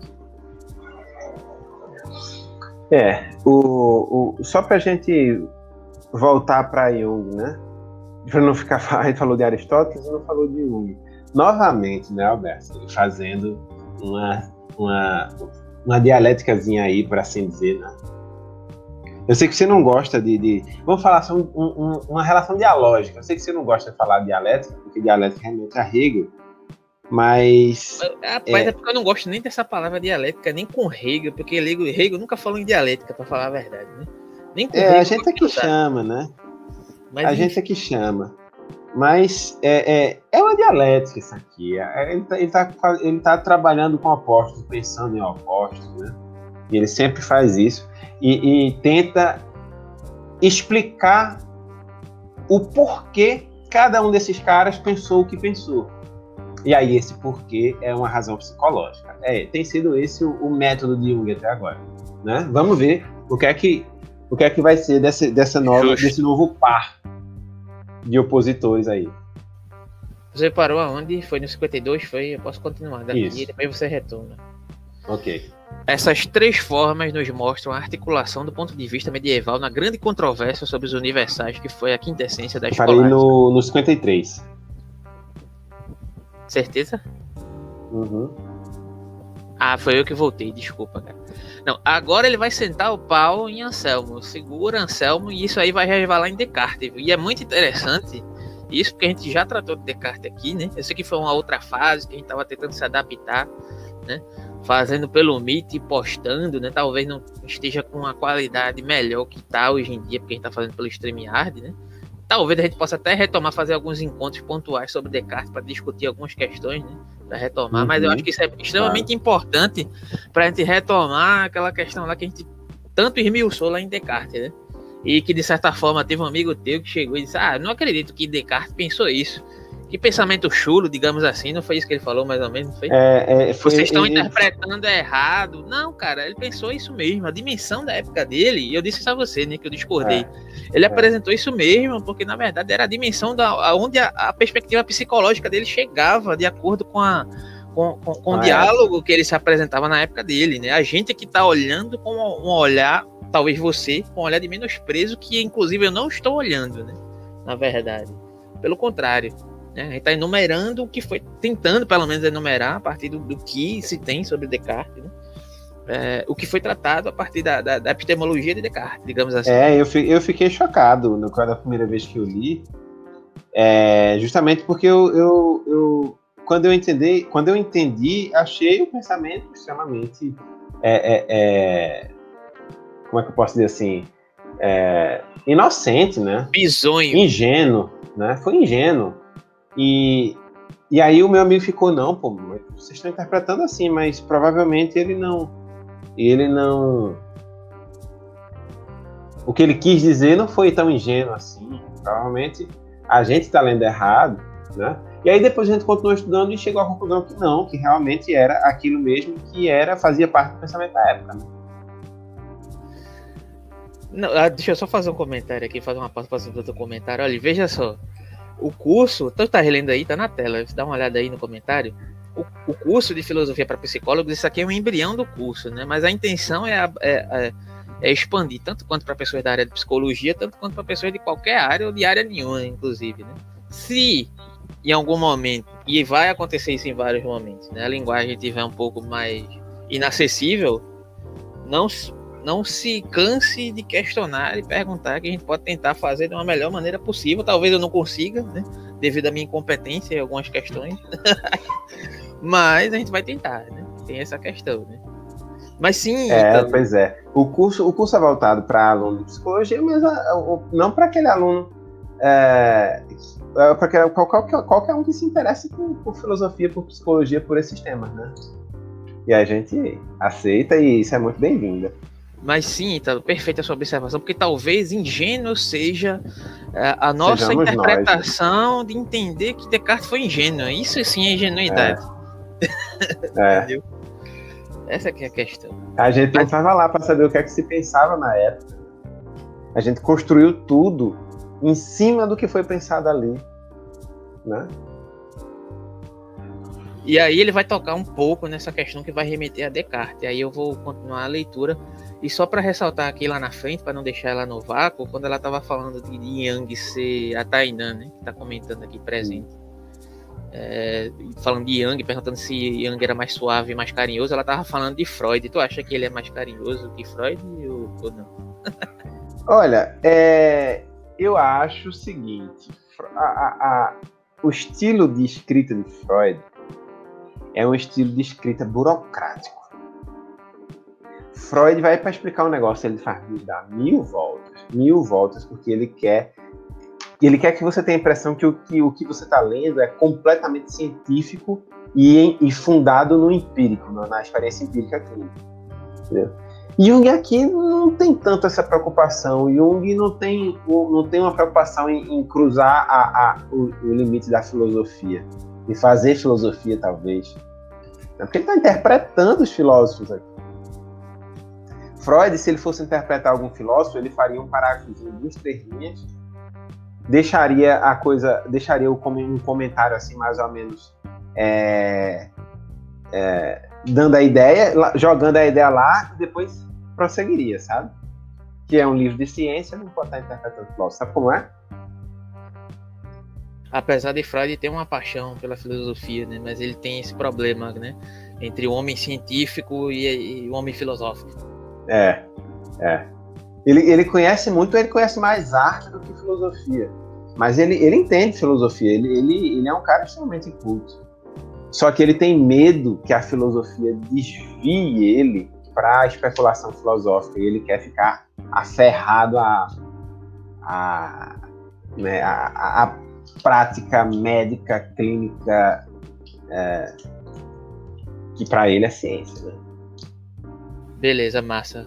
É, o, o, só para a gente voltar para Jung, né? Para não ficar. A gente falou de Aristóteles não falou de Jung novamente, né, Alberto? Fazendo uma, uma, uma dialéticazinha aí, por assim dizer, né? Eu sei que você não gosta de. de vamos falar sobre um, um, uma relação dialógica. Eu sei que você não gosta de falar dialética, porque dialética realmente é Hegel. Mas. Rapaz, é... é... porque eu não gosto nem dessa palavra dialética, nem com Hegel, porque Hegel, Hegel nunca falou em dialética, para falar a verdade, né? Nem com é, Hegel, a gente é que chama, né? Mas, a enfim. gente é que chama. Mas é, é, é uma dialética isso aqui. É, ele está tá, ele tá trabalhando com opostos, pensando em opostos, né? E ele sempre faz isso. E, e tenta explicar o porquê cada um desses caras pensou o que pensou. E aí esse porquê é uma razão psicológica. É, tem sido esse o, o, método de Jung até agora, né? Vamos ver o que é que o que é que vai ser desse, dessa nova, desse novo par de opositores aí. Você parou aonde? Foi no 52? Foi? Eu posso continuar daqui Isso. e depois você retorna. Ok. Essas três formas nos mostram a articulação do ponto de vista medieval na grande controvérsia sobre os universais, que foi a quintessência da escola. Parei no, no 53. Certeza? Uhum. Ah, foi eu que voltei, desculpa, cara. Não, agora ele vai sentar o pau em Anselmo. Segura Anselmo e isso aí vai resvalar em Descartes. E é muito interessante isso, porque a gente já tratou de Descartes aqui, né? Eu sei que foi uma outra fase que a gente estava tentando se adaptar, né? Fazendo pelo Meet e postando, né? Talvez não esteja com uma qualidade melhor que está hoje em dia, porque a gente está fazendo pelo StreamYard, né? Talvez a gente possa até retomar, fazer alguns encontros pontuais sobre Descartes para discutir algumas questões, né? Para retomar, uhum. mas eu acho que isso é extremamente claro. importante para a gente retomar aquela questão lá que a gente tanto esmiuçou lá em Descartes, né? E que de certa forma teve um amigo teu que chegou e disse: Ah, não acredito que Descartes pensou isso. Que pensamento chulo, digamos assim, não foi isso que ele falou, mais ou menos, não foi? É, é, foi Vocês estão ele... interpretando errado. Não, cara, ele pensou isso mesmo. A dimensão da época dele, e eu disse isso a você, né, que eu discordei. É, ele é. apresentou isso mesmo, porque na verdade era a dimensão da onde a, a perspectiva psicológica dele chegava, de acordo com a com, com, com o diálogo que ele se apresentava na época dele, né? A gente que está olhando com um olhar, talvez você, com um olhar de menosprezo, que inclusive eu não estou olhando, né? Na verdade. Pelo contrário. Né? A gente está enumerando o que foi, tentando pelo menos enumerar a partir do, do que se tem sobre Descartes, né? É, o que foi tratado a partir da, da, da, epistemologia de Descartes, digamos assim. É, eu, eu fiquei chocado no quando a primeira vez que eu li, é, justamente porque eu, eu, eu, quando eu entendi, quando eu entendi, achei o pensamento extremamente, é, é, é como é que eu posso dizer assim, é, inocente, né? Bisonho. Ingênuo, né? Foi ingênuo. E, e aí o meu amigo ficou, não, pô, vocês estão interpretando assim, mas provavelmente ele não. Ele não. O que ele quis dizer não foi tão ingênuo assim. Provavelmente a gente está lendo errado, né? E aí depois a gente continuou estudando e chegou à conclusão que não, que realmente era aquilo mesmo que era, fazia parte do pensamento da época. Né? Não, ah, deixa eu só fazer um comentário aqui, fazer uma para fazer outro comentário. Olha, veja só o curso, tu tá relendo aí, tá na tela, dá uma olhada aí no comentário. O, o curso de filosofia para psicólogos, isso aqui é um embrião do curso, né? Mas a intenção é, é, é, é expandir tanto quanto para pessoas da área de psicologia, tanto quanto para pessoas de qualquer área ou de área nenhuma, inclusive, né? Se em algum momento, e vai acontecer isso em vários momentos, né? A linguagem tiver um pouco mais inacessível, não não se canse de questionar e perguntar que a gente pode tentar fazer de uma melhor maneira possível. Talvez eu não consiga, né? Devido à minha incompetência em algumas questões. Mas a gente vai tentar, né? Tem essa questão, né? Mas sim. É, então... pois é. O curso, o curso é voltado para aluno de psicologia, mas não para aquele aluno. É, é para qualquer, qualquer um que se interesse por, por filosofia, por psicologia, por esses temas, né? E a gente aceita e isso é muito bem-vindo. Mas sim, tá perfeita a sua observação, porque talvez ingênuo seja é, a nossa Sejamos interpretação nós. de entender que Descartes foi ingênuo. Isso sim é ingenuidade. É. Entendeu? Essa que é a questão. A gente não estava lá para saber o que é que se pensava na época. A gente construiu tudo em cima do que foi pensado ali, né? E aí ele vai tocar um pouco nessa questão que vai remeter a Descartes. E aí eu vou continuar a leitura. E só para ressaltar aqui lá na frente, para não deixar ela no vácuo, quando ela estava falando de Yang ser a Tainan, né? Que está comentando aqui presente. É, falando de Yang, perguntando se Yang era mais suave mais carinhoso, ela estava falando de Freud. Tu acha que ele é mais carinhoso que Freud ou, ou não? Olha, é, eu acho o seguinte: a, a, a, o estilo de escrita de Freud é um estilo de escrita burocrático. Freud vai para explicar um negócio, ele faz dar mil voltas, mil voltas, porque ele quer ele quer que você tenha a impressão que o que, o que você está lendo é completamente científico e, e fundado no empírico, na, experiência empírica clínica. Entendeu? Jung aqui não tem tanto essa preocupação. Jung não tem, não tem uma preocupação em, em cruzar a, a, o, o, limite da filosofia, e fazer filosofia, talvez. É porque ele está interpretando os filósofos aqui. Freud, se ele fosse interpretar algum filósofo, ele faria um parágrafo de duas, três linhas, deixaria a coisa, deixaria um comentário assim, mais ou menos, é, é, dando a ideia, jogando a ideia lá, e depois prosseguiria, sabe? Que é um livro de ciência, não pode estar interpretando filósofo. Sabe como é? apesar de Freud ter uma paixão pela filosofia, né? Mas ele tem esse problema, né? Entre o homem científico e, e o homem filosófico. É, é. Ele, ele conhece muito, ele conhece mais arte do que filosofia. Mas ele, ele entende filosofia, ele, ele, ele é um cara extremamente culto. Só que ele tem medo que a filosofia desvie ele para a especulação filosófica e ele quer ficar aferrado a, a, né, a, a prática médica, clínica, é, que para ele é ciência. Né? Beleza, massa.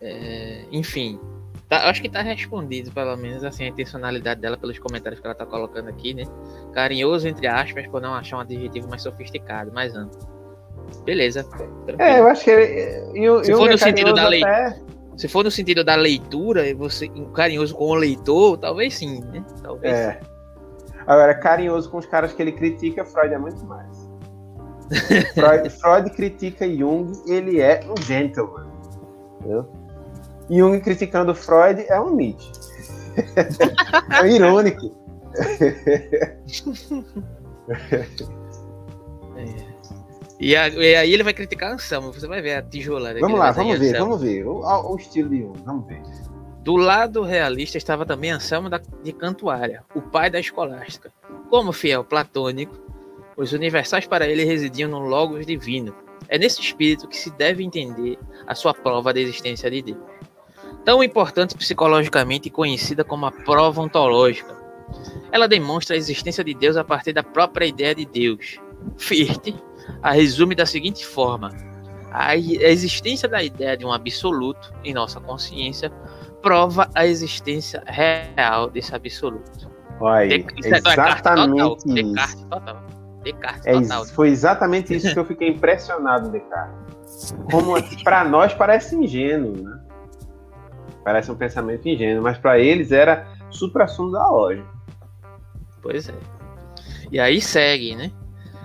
É, enfim, tá, acho que tá respondido, pelo menos, assim, a intencionalidade dela pelos comentários que ela tá colocando aqui, né? Carinhoso, entre aspas, por não achar um adjetivo mais sofisticado, mais amplo. Beleza. Tranquilo. É, eu acho que ele, eu, Se for no sentido da lei. Até... Se for no sentido da leitura, você carinhoso com o leitor, talvez sim, né? Talvez. É. Agora, carinhoso com os caras que ele critica, Freud é muito mais. Freud, Freud critica Jung, ele é um gentleman. Entendeu? Jung criticando Freud é um Nietzsche. é irônico. é. E, a, e, aí ele vai criticar Anselmo, você vai ver a tijolada. Vamos lá, vamos ver, vamos ver. O, o, estilo de Jung, vamos ver. Do lado realista estava também Anselmo de Cantuária, o pai da escolástica. Como fiel platônico, os universais para ele residiam no Logos divino. É nesse espírito que se deve entender a sua prova da existência de Deus. Tão importante psicologicamente conhecida como a prova ontológica. Ela demonstra a existência de Deus a partir da própria ideia de Deus. Fichte a resume da seguinte forma: a existência da ideia de um absoluto em nossa consciência prova a existência real desse absoluto. Olha, é exatamente total. Descartes total. Descartes é, total. Foi exatamente isso que eu fiquei impressionado, Descartes. Como para nós parece ingênuo, né? Parece um pensamento ingênuo, mas para eles era supra-sumo da lógica. Pois é. E aí segue, né?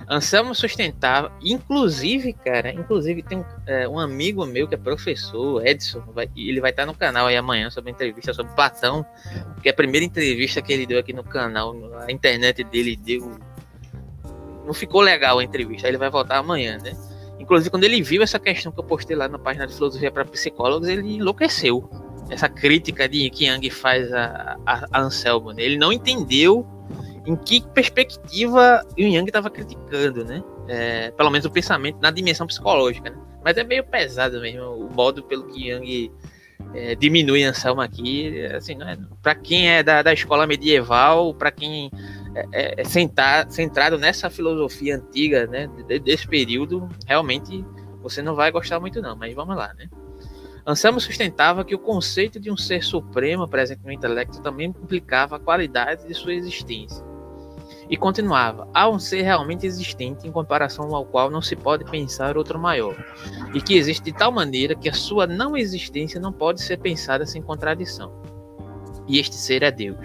Anselmo sustentava, inclusive, cara, inclusive tem um, é, um amigo meu que é professor, Edson, vai, ele vai estar no canal aí amanhã sobre entrevista sobre Platão, que é a primeira entrevista que ele deu aqui no canal, a internet dele deu. Não ficou legal a entrevista, aí ele vai voltar amanhã, né? Inclusive, quando ele viu essa questão que eu postei lá na página de filosofia para psicólogos, ele enlouqueceu. Essa crítica de que Yang faz a, a, a Anselmo, né? Ele não entendeu em que perspectiva o Yang estava criticando, né? É, pelo menos o pensamento na dimensão psicológica, né? Mas é meio pesado mesmo o modo pelo que Yang é, diminui Anselmo aqui, assim, é, para quem é da, da escola medieval, para quem é, é, é sentar, centrado nessa filosofia antiga, né, desse período, realmente você não vai gostar muito não, mas vamos lá, né? Anselmo sustentava que o conceito de um ser supremo presente no intelecto também implicava a qualidade de sua existência E continuava: há um ser realmente existente em comparação ao qual não se pode pensar outro maior, e que existe de tal maneira que a sua não existência não pode ser pensada sem contradição. E este ser é Deus.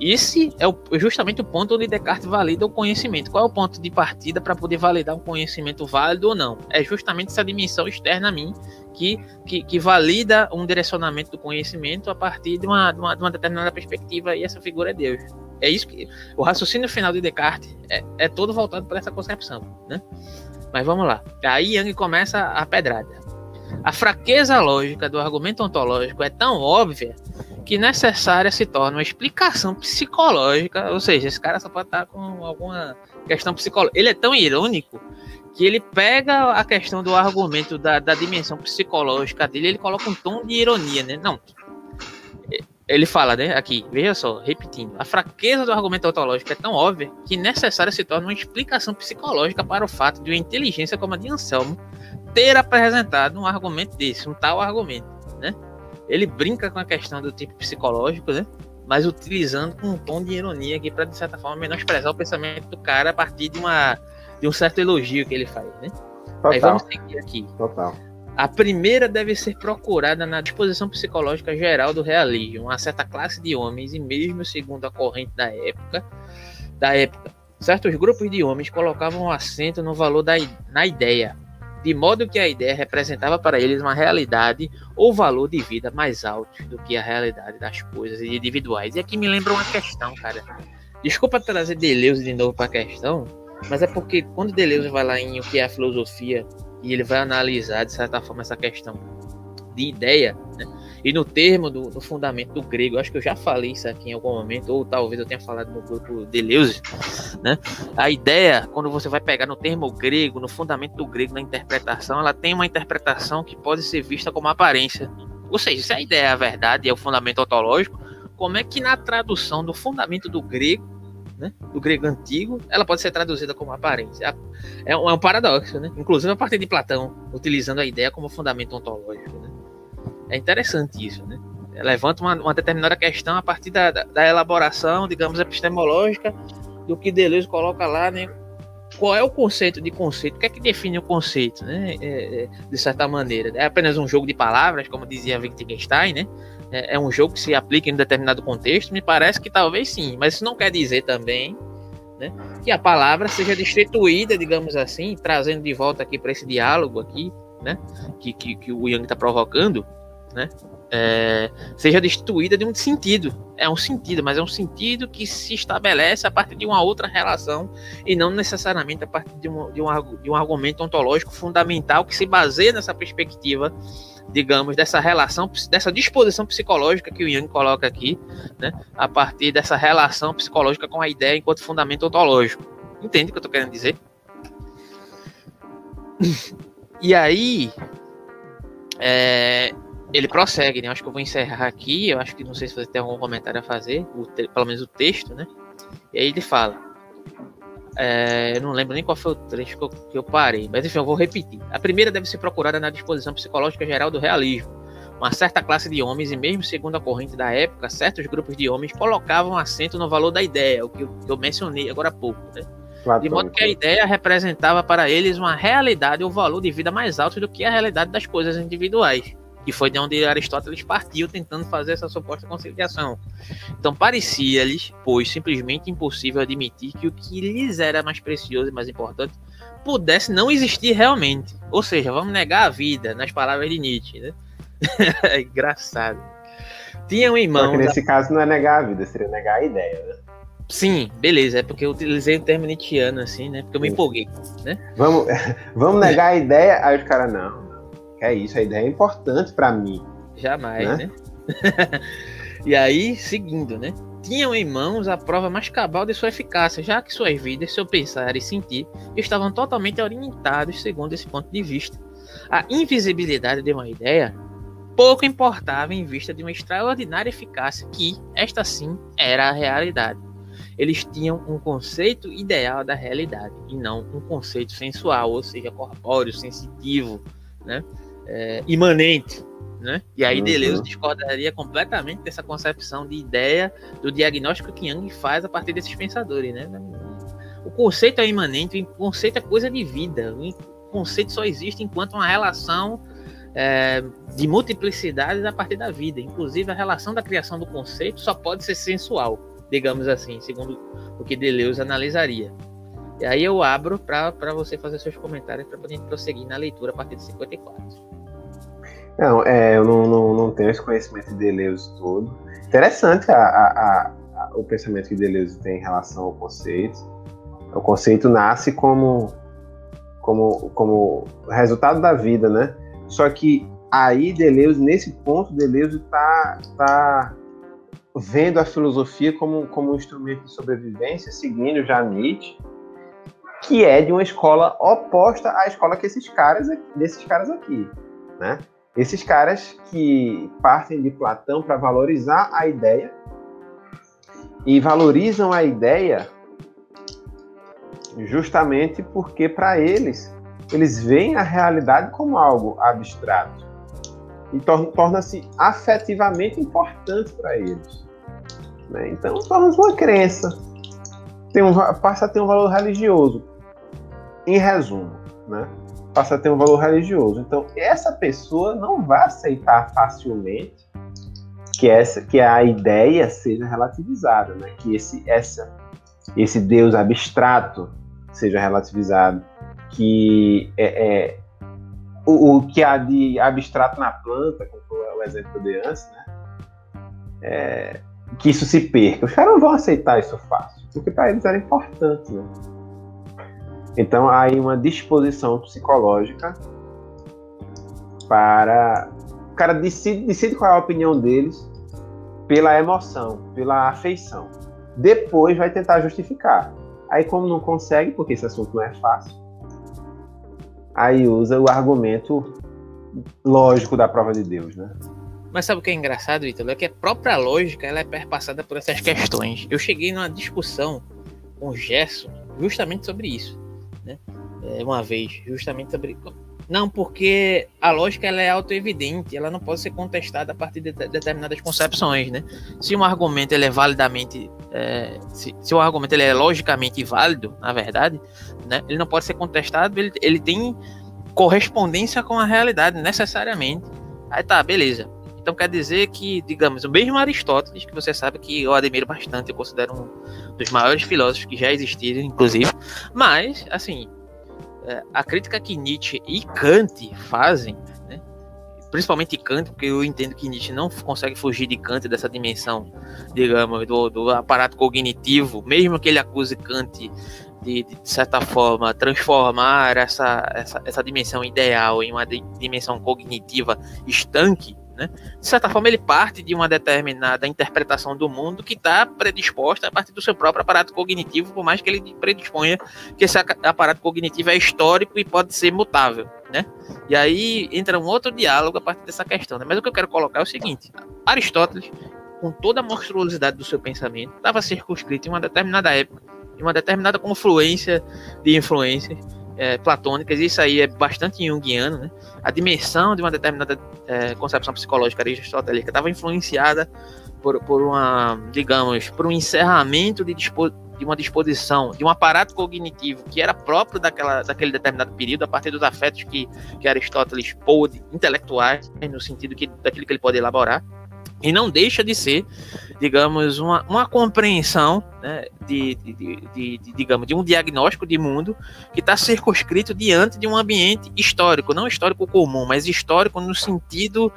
Esse é o, justamente o ponto onde Descartes valida o conhecimento. Qual é o ponto de partida para poder validar um conhecimento válido ou não? É justamente essa dimensão externa a mim que, que, que valida um direcionamento do conhecimento a partir de uma, de uma, de uma determinada perspectiva, e essa figura é Deus. É isso que o raciocínio final de Descartes é, é todo voltado para essa concepção, né? Mas vamos lá. Aí Young começa a pedrada. A fraqueza lógica do argumento ontológico é tão óbvia que necessária se torna uma explicação psicológica, ou seja, esse cara só pode estar com alguma questão psicológica. Ele é tão irônico que ele pega a questão do argumento da, da dimensão psicológica dele, ele coloca um tom de ironia, né? Não. Ele fala, né, aqui, veja só, repetindo, a fraqueza do argumento ontológico é tão óbvia que necessária se torna uma explicação psicológica para o fato de uma inteligência como a de Anselmo ter apresentado um argumento desse, um tal argumento, né? Ele brinca com a questão do tipo psicológico, né? Mas utilizando com um tom de ironia aqui para de certa forma menosprezar o pensamento do cara a partir de uma de um certo elogio que ele faz, né? Total. Vamos seguir aqui. Total. A primeira deve ser procurada na disposição psicológica geral do realismo, uma certa classe de homens e mesmo segundo a corrente da época, da época, certos grupos de homens colocavam um acento no valor da na ideia, de modo que a ideia representava para eles uma realidade ou valor de vida mais alto do que a realidade das coisas individuais. E aqui me lembra uma questão, cara. Desculpa trazer Deleuze de novo para a questão, mas é porque quando Deleuze vai lá em o que é a filosofia e ele vai analisar de certa forma essa questão de ideia, né? E no termo do, do, fundamento do grego, acho que eu já falei isso aqui em algum momento, ou talvez eu tenha falado no grupo Deleuze, né? A ideia, quando você vai pegar no termo grego, no fundamento do grego, na interpretação, ela tem uma interpretação que pode ser vista como aparência. Ou seja, se a ideia é a verdade, é o fundamento ontológico, como é que na tradução do fundamento do grego, né, do grego antigo, ela pode ser traduzida como aparência? É um, é um paradoxo, né? Inclusive a partir de Platão, utilizando a ideia como fundamento ontológico. Né? É interessante isso, né? Levanta uma, uma determinada questão a partir da, da, da, elaboração, digamos, epistemológica do que Deleuze coloca lá, né? Qual é o conceito de conceito? O que é que define o conceito, né? É, é, de certa maneira. É apenas um jogo de palavras, como dizia Wittgenstein, né? É, é um jogo que se aplica em um determinado contexto? Me parece que talvez sim, mas isso não quer dizer também né, que a palavra seja destituída, digamos assim, trazendo de volta aqui para esse diálogo aqui, né? Que, que, que o Yang está provocando né? É, seja destituída de um sentido. É um sentido, mas é um sentido que se estabelece a partir de uma outra relação e não necessariamente a partir de um, de um, de um argumento ontológico fundamental que se baseia nessa perspectiva, digamos, dessa relação, dessa disposição psicológica que o Jung coloca aqui, né? a partir dessa relação psicológica com a ideia enquanto fundamento ontológico. Entende o que eu estou querendo dizer? E aí, é, ele prossegue, né? Acho que eu vou encerrar aqui. Eu acho que não sei se você tem algum comentário a fazer, pelo menos o texto, né? E aí ele fala. É, eu não lembro nem qual foi o trecho que eu, que eu, parei, mas enfim, eu vou repetir. A primeira deve ser procurada na disposição psicológica geral do realismo. Uma certa classe de homens, e mesmo segundo a corrente da época, certos grupos de homens colocavam acento no valor da ideia, o que eu, que eu mencionei agora há pouco, né? De modo que a ideia representava para eles uma realidade ou valor de vida mais alto do que a realidade das coisas individuais que foi de onde Aristóteles partiu tentando fazer essa suposta conciliação. Então parecia-lhes, pois, simplesmente impossível admitir que o que lhes era mais precioso e mais importante pudesse não existir realmente. Ou seja, vamos negar a vida, nas palavras de Nietzsche, né? é engraçado. Tinham em mãos. Só que nesse a... caso não é negar a vida, seria negar a ideia, né? Sim, beleza, é porque eu utilizei o termo Nietzscheano, assim, né? Porque eu me empolguei, né? Vamos, vamos negar a ideia, aí os caras, não, é isso, a ideia é importante para mim. Jamais, né? né? e aí, seguindo, né? Tinham em mãos a prova mais cabal de sua eficácia, já que suas vidas, seu pensar e sentir estavam totalmente orientados segundo esse ponto de vista. A invisibilidade de uma ideia pouco importava em vista de uma extraordinária eficácia que, esta sim, era a realidade. Eles tinham um conceito ideal da realidade e não um conceito sensual, ou seja, corpóreo, sensitivo, né? É, imanente, né? E aí Uhum. Deleuze discordaria completamente dessa concepção de ideia do diagnóstico que Jung faz a partir desses pensadores, né? O conceito é imanente, o conceito é coisa de vida, o conceito só existe enquanto uma relação é, de multiplicidades a partir da vida. Inclusive, a relação da criação do conceito só pode ser sensual, digamos assim, segundo o que Deleuze analisaria. E aí eu abro para você fazer seus comentários para poder prosseguir na leitura a partir de 54. Não, é, eu não, não, não tenho esse conhecimento de Deleuze todo. Interessante a, a- a- o pensamento que Deleuze tem em relação ao conceito. O conceito nasce como, como, como resultado da vida, né? Só que aí Deleuze, nesse ponto, Deleuze está tá vendo a filosofia como, como um instrumento de sobrevivência, seguindo já Nietzsche, que é de uma escola oposta à escola que esses caras, desses caras aqui, né? Esses caras que partem de Platão para valorizar a ideia e valorizam a ideia justamente porque para eles eles veem a realidade como algo abstrato e tor- torna-se afetivamente importante para eles. né? Então torna-se uma crença, um passa a ter um valor religioso. Em resumo, né? passa a ter um valor religioso. Então, essa pessoa não vai aceitar facilmente que essa que a ideia seja relativizada, né? Que esse essa esse Deus abstrato seja relativizado, que é, é o, o que há de abstrato na planta, como foi o exemplo dei antes, né? É, que isso se perca. Os caras não vão aceitar isso fácil, porque para eles era importante, né? Então há aí uma disposição psicológica para. O cara decide, decide qual é a opinião deles pela emoção, pela afeição. Depois vai tentar justificar. Aí, como não consegue, porque esse assunto não é fácil, aí usa o argumento lógico da prova de Deus, né? Mas sabe o que é engraçado, Ítalo? É que a própria lógica ela é perpassada por essas questões. Eu cheguei numa discussão com o Gerson justamente sobre isso, né? É, uma vez, justamente sobre... Não, porque a lógica ela é autoevidente, ela não pode ser contestada a partir de de- determinadas concepções, né? Se um argumento ele é validamente... é, se, se o argumento ele é logicamente válido, na verdade, né? Ele não pode ser contestado, ele, ele tem correspondência com a realidade, necessariamente. Aí tá, beleza. Então quer dizer que, digamos, o mesmo Aristóteles, que você sabe que eu admiro bastante, eu considero um dos maiores filósofos que já existiram, inclusive, mas, assim, é, a crítica que Nietzsche e Kant fazem, né, principalmente Kant, porque eu entendo que Nietzsche não consegue fugir de Kant, dessa dimensão, digamos, do, do aparato cognitivo, mesmo que ele acuse Kant de, de certa forma, transformar essa, essa, essa dimensão ideal em uma di- dimensão cognitiva estanque, né? de certa forma ele parte de uma determinada interpretação do mundo que está predisposta a partir do seu próprio aparato cognitivo, por mais que ele predisponha que esse aparato cognitivo é histórico e pode ser mutável, né? E aí entra um outro diálogo a partir dessa questão, né? Mas o que eu quero colocar é o seguinte, Aristóteles, com toda a monstruosidade do seu pensamento, estava circunscrito em uma determinada época, em uma determinada confluência de influências é, platônicas, isso aí é bastante junguiano, né? A dimensão de uma determinada é, concepção psicológica aristotélica estava influenciada por, por uma, digamos, por um encerramento de, dispo, de uma disposição, de um aparato cognitivo que era próprio daquela, daquele determinado período, a partir dos afetos que, que Aristóteles pôde, intelectuais, no sentido que, daquilo que ele pode elaborar, e não deixa de ser, digamos, uma, uma compreensão né, de, de, de, de, digamos, de um diagnóstico de mundo que está circunscrito diante de um ambiente histórico, não histórico comum, mas histórico no sentido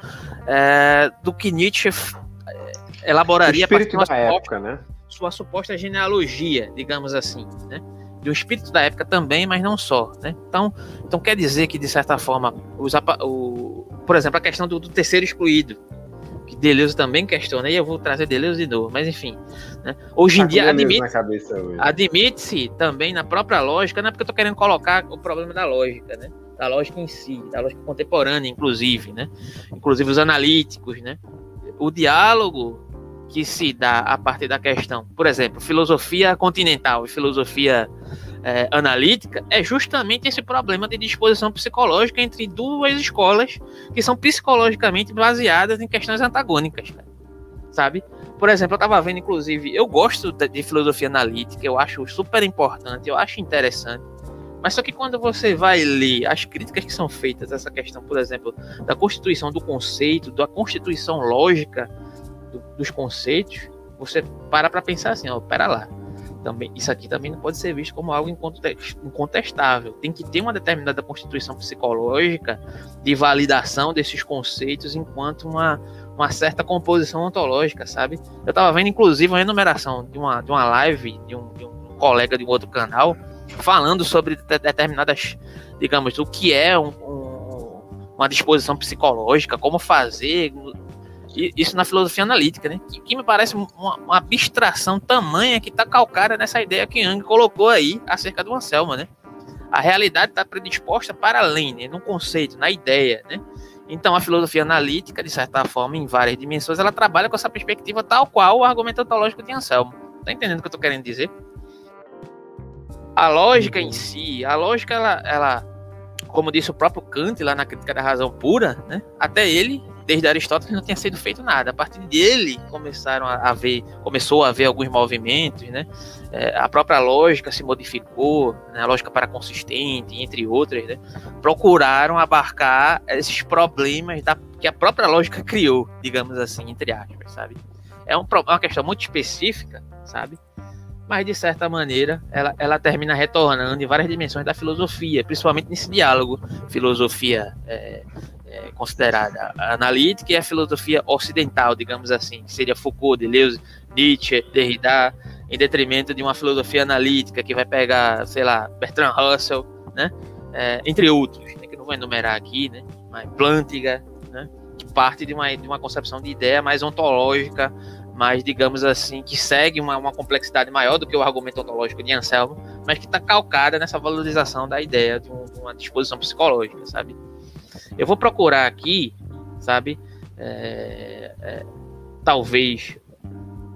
é, do que Nietzsche é, elaboraria espírito da época, né? Sua suposta genealogia, digamos assim, né? Um espírito da época também, mas não só, né? Então, então quer dizer que de certa forma, os, o, por exemplo, a questão do, do terceiro excluído, que Deleuze também questiona, e eu vou trazer Deleuze de novo, mas enfim. Né? Hoje Tá em dia, admite, admite-se admite também na própria lógica, não é porque eu tô querendo colocar o problema da lógica, né? Da lógica em si, da lógica contemporânea, inclusive, né? Inclusive os analíticos, né? O diálogo que se dá a partir da questão, por exemplo, filosofia continental e filosofia é, analítica é justamente esse problema de disposição psicológica entre duas escolas que são psicologicamente baseadas em questões antagônicas, sabe? Por exemplo, eu estava vendo, inclusive, eu gosto de, filosofia analítica, eu acho super importante, eu acho interessante. Mas só que quando você vai ler as críticas que são feitas a essa questão, por exemplo, da constituição do conceito, da constituição lógica do, dos conceitos, você para para pensar assim, ó, pera lá. Também, isso aqui também não pode ser visto como algo incontestável. Tem que ter uma determinada constituição psicológica de validação desses conceitos enquanto uma, uma certa composição ontológica, sabe? Eu estava vendo, inclusive, uma enumeração de uma, de uma live de um, de um colega de um outro canal falando sobre determinadas, digamos, o que é um, um, uma disposição psicológica, como fazer, isso na filosofia analítica, né? Que, que me parece uma, uma, abstração tamanha que está calcada nessa ideia que Young colocou aí acerca do Anselmo, né? A realidade está predisposta para além, né? No conceito, na ideia, né? Então, a filosofia analítica, de certa forma, em várias dimensões, ela trabalha com essa perspectiva tal qual o argumento ontológico de Anselmo. Tá entendendo o que eu estou querendo dizer? A lógica em si, a lógica, ela, ela, como disse o próprio Kant lá na Crítica da Razão Pura, né? Até ele desde Aristóteles não tinha sido feito nada. A partir dele começaram a haver, começou a haver alguns movimentos, né? É, a própria lógica se modificou, né? a lógica para consistente, entre outras, né? Procuraram abarcar esses problemas da, que a própria lógica criou, digamos assim, entre aspas, sabe? É um, uma questão muito específica, sabe? Mas de certa maneira ela, ela termina retornando em várias dimensões da filosofia, principalmente nesse diálogo filosofia é, é, considerada analítica e a filosofia ocidental, digamos assim, que seria Foucault, Deleuze, Nietzsche, Derrida, em detrimento de uma filosofia analítica que vai pegar, sei lá, Bertrand Russell, né? É, entre outros, né, que não vou enumerar aqui, né? Mas Plantinga, né? Que parte de uma, de uma concepção de ideia mais ontológica, mais, digamos assim, que segue uma, uma complexidade maior do que o argumento ontológico de Anselmo, mas que está calcada nessa valorização da ideia de, um, de uma disposição psicológica, sabe? Eu vou procurar aqui, sabe? É, é, talvez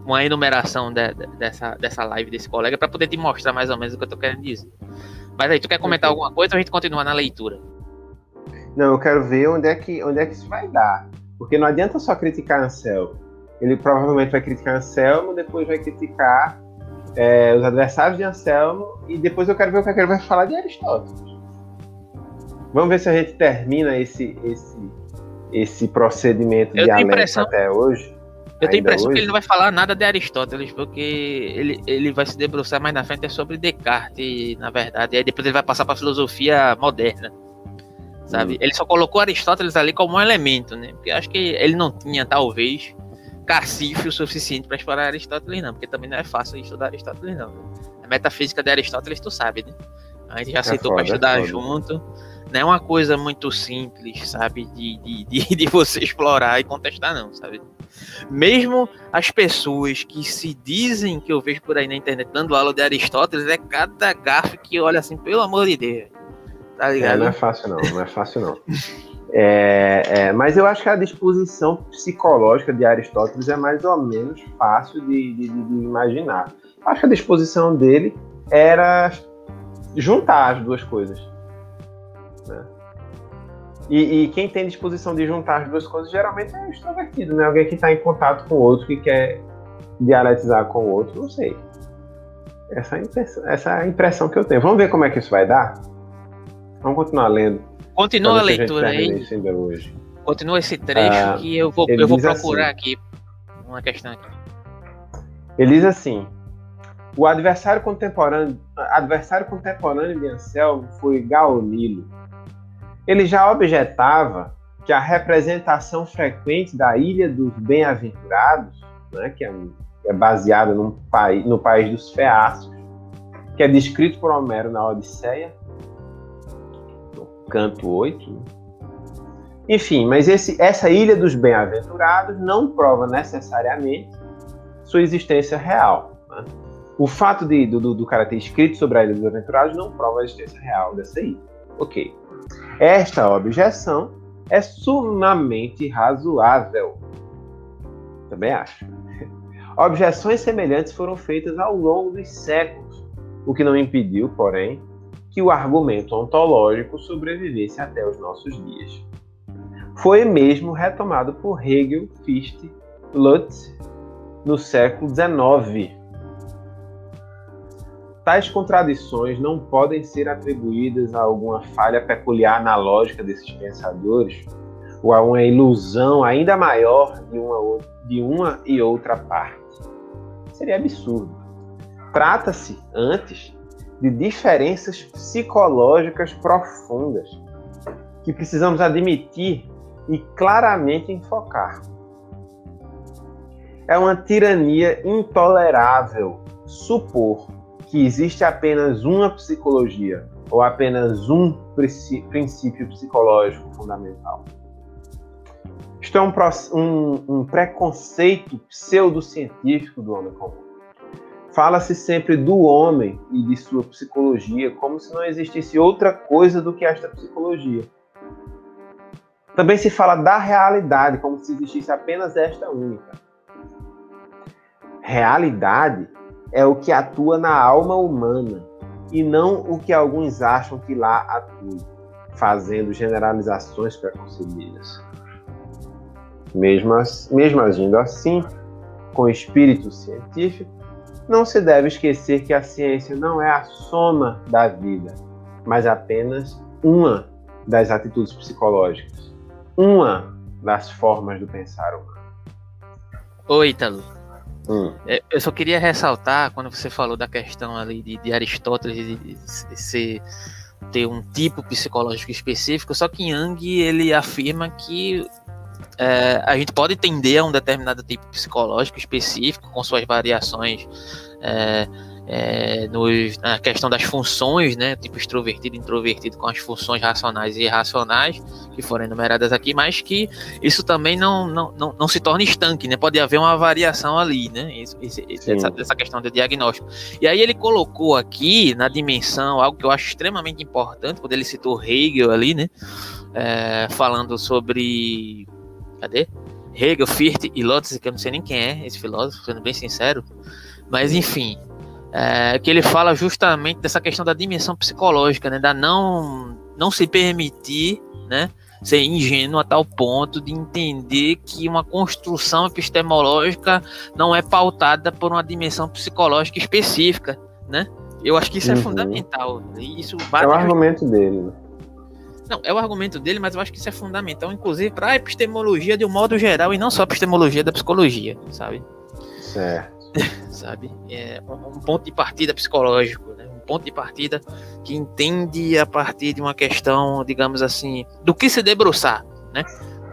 uma enumeração de, de, dessa, dessa live desse colega para poder te mostrar mais ou menos o que eu tô querendo dizer. Mas aí, tu quer comentar alguma coisa ou a gente continua na leitura? Não, eu quero ver onde é que, onde é que isso vai dar. Porque não adianta só criticar Anselmo. Ele provavelmente vai criticar Anselmo, depois vai criticar é, os adversários de Anselmo, e depois eu quero ver o que, é que ele vai falar de Aristóteles. Vamos ver se a gente termina esse, esse, esse procedimento eu dialético até hoje. Eu tenho a impressão hoje. que ele não vai falar nada de Aristóteles, porque ele, ele vai se debruçar mais na frente é sobre Descartes, na verdade. E aí depois ele vai passar para a filosofia moderna. Sabe? Hum. Ele só colocou Aristóteles ali como um elemento, né? Porque acho que ele não tinha, talvez, cacife o suficiente para explorar Aristóteles, não. Porque também não é fácil estudar Aristóteles, não. A metafísica de Aristóteles, tu sabe, né? A gente já aceitou é para estudar é junto não é uma coisa muito simples, sabe? De, de, de, de, você explorar e contestar, não, sabe? Mesmo as pessoas que se dizem que eu vejo por aí na internet dando aula de Aristóteles, é cada gafe que olha assim, pelo amor de Deus. Tá ligado? É, não é fácil, não, não é fácil, não. É, é, mas eu acho que a disposição psicológica de Aristóteles é mais ou menos fácil de, de, de imaginar. Acho que a disposição dele era juntar as duas coisas? E, e, quem tem disposição de juntar as duas coisas geralmente é extrovertido, né? Alguém que está em contato com o outro, que quer dialetizar com o outro, não sei. Essa é impressão, essa é a impressão que eu tenho. Vamos ver como é que isso vai dar? Vamos continuar lendo. Continua a leitura aí. Continua esse trecho ah, que eu vou, eu vou procurar assim, aqui uma questão aqui. Ele diz assim: o adversário contemporâneo, adversário contemporâneo de Anselmo foi Gaonilo ele já objetava que a representação frequente da Ilha dos Bem-Aventurados, né, que é, é baseada no país dos Feácios, que é descrito por Homero na Odisseia, no canto 8. Né? Enfim, mas esse, essa Ilha dos Bem-Aventurados não prova necessariamente sua existência real. Né? O fato de, do, do cara ter escrito sobre a Ilha dos Aventurados não prova a existência real dessa ilha. Ok. Esta objeção é sumamente razoável. Também acho. Objeções semelhantes foram feitas ao longo dos séculos o que não impediu, porém, que o argumento ontológico sobrevivesse até os nossos dias. Foi mesmo retomado por Hegel, Fichte, Lutz no século XIX. Tais contradições não podem ser atribuídas a alguma falha peculiar na lógica desses pensadores ou a uma ilusão ainda maior de uma, de uma e outra parte. Seria absurdo. Trata-se, antes, de diferenças psicológicas profundas que precisamos admitir e claramente enfocar. É uma tirania intolerável supor que existe apenas uma psicologia ou apenas um princípio psicológico fundamental. Isto é um, um, um preconceito pseudocientífico do homem comum. Fala-se sempre do homem e de sua psicologia como se não existisse outra coisa do que esta psicologia. Também se fala da realidade como se existisse apenas esta única. Realidade é o que atua na alma humana e não o que alguns acham que lá atua, fazendo generalizações preconcebidas. Mesmo, mesmo agindo assim, com espírito científico, não se deve esquecer que a ciência não é a soma da vida, mas apenas uma das atitudes psicológicas, uma das formas do pensar humano. Oi, Ítalo. Hum. É, eu só queria ressaltar quando você falou da questão ali de, de Aristóteles de, ser ter um tipo psicológico específico, só que Yang ele afirma que é, a gente pode tender a um determinado tipo psicológico específico, com suas variações é, é, nos, na questão das funções, né, tipo extrovertido e introvertido, com as funções racionais e irracionais, que foram enumeradas aqui, mas que isso também não, não, não, não se torna estanque, né, pode haver uma variação ali, né, esse, essa, essa questão do diagnóstico. E aí ele colocou aqui na dimensão algo que eu acho extremamente importante, quando ele citou Hegel ali, né, é, falando sobre Cadê? Hegel, Fichte e Lotze, que eu não sei nem quem é esse filósofo, sendo bem sincero. Mas enfim, é, que ele fala justamente dessa questão da dimensão psicológica, né, da não não se permitir, né, ser ingênuo a tal ponto de entender que uma construção epistemológica não é pautada por uma dimensão psicológica específica, né? Eu acho que isso é uhum. é fundamental. Isso é o argumento dele. Né? Não, é o argumento dele, mas eu acho que isso é fundamental, inclusive, para a epistemologia de um modo geral e não só a epistemologia da psicologia, sabe? Certo. sabe? É um ponto de partida psicológico, né? um ponto de partida que entende a partir de uma questão, digamos assim, do que se debruçar, né?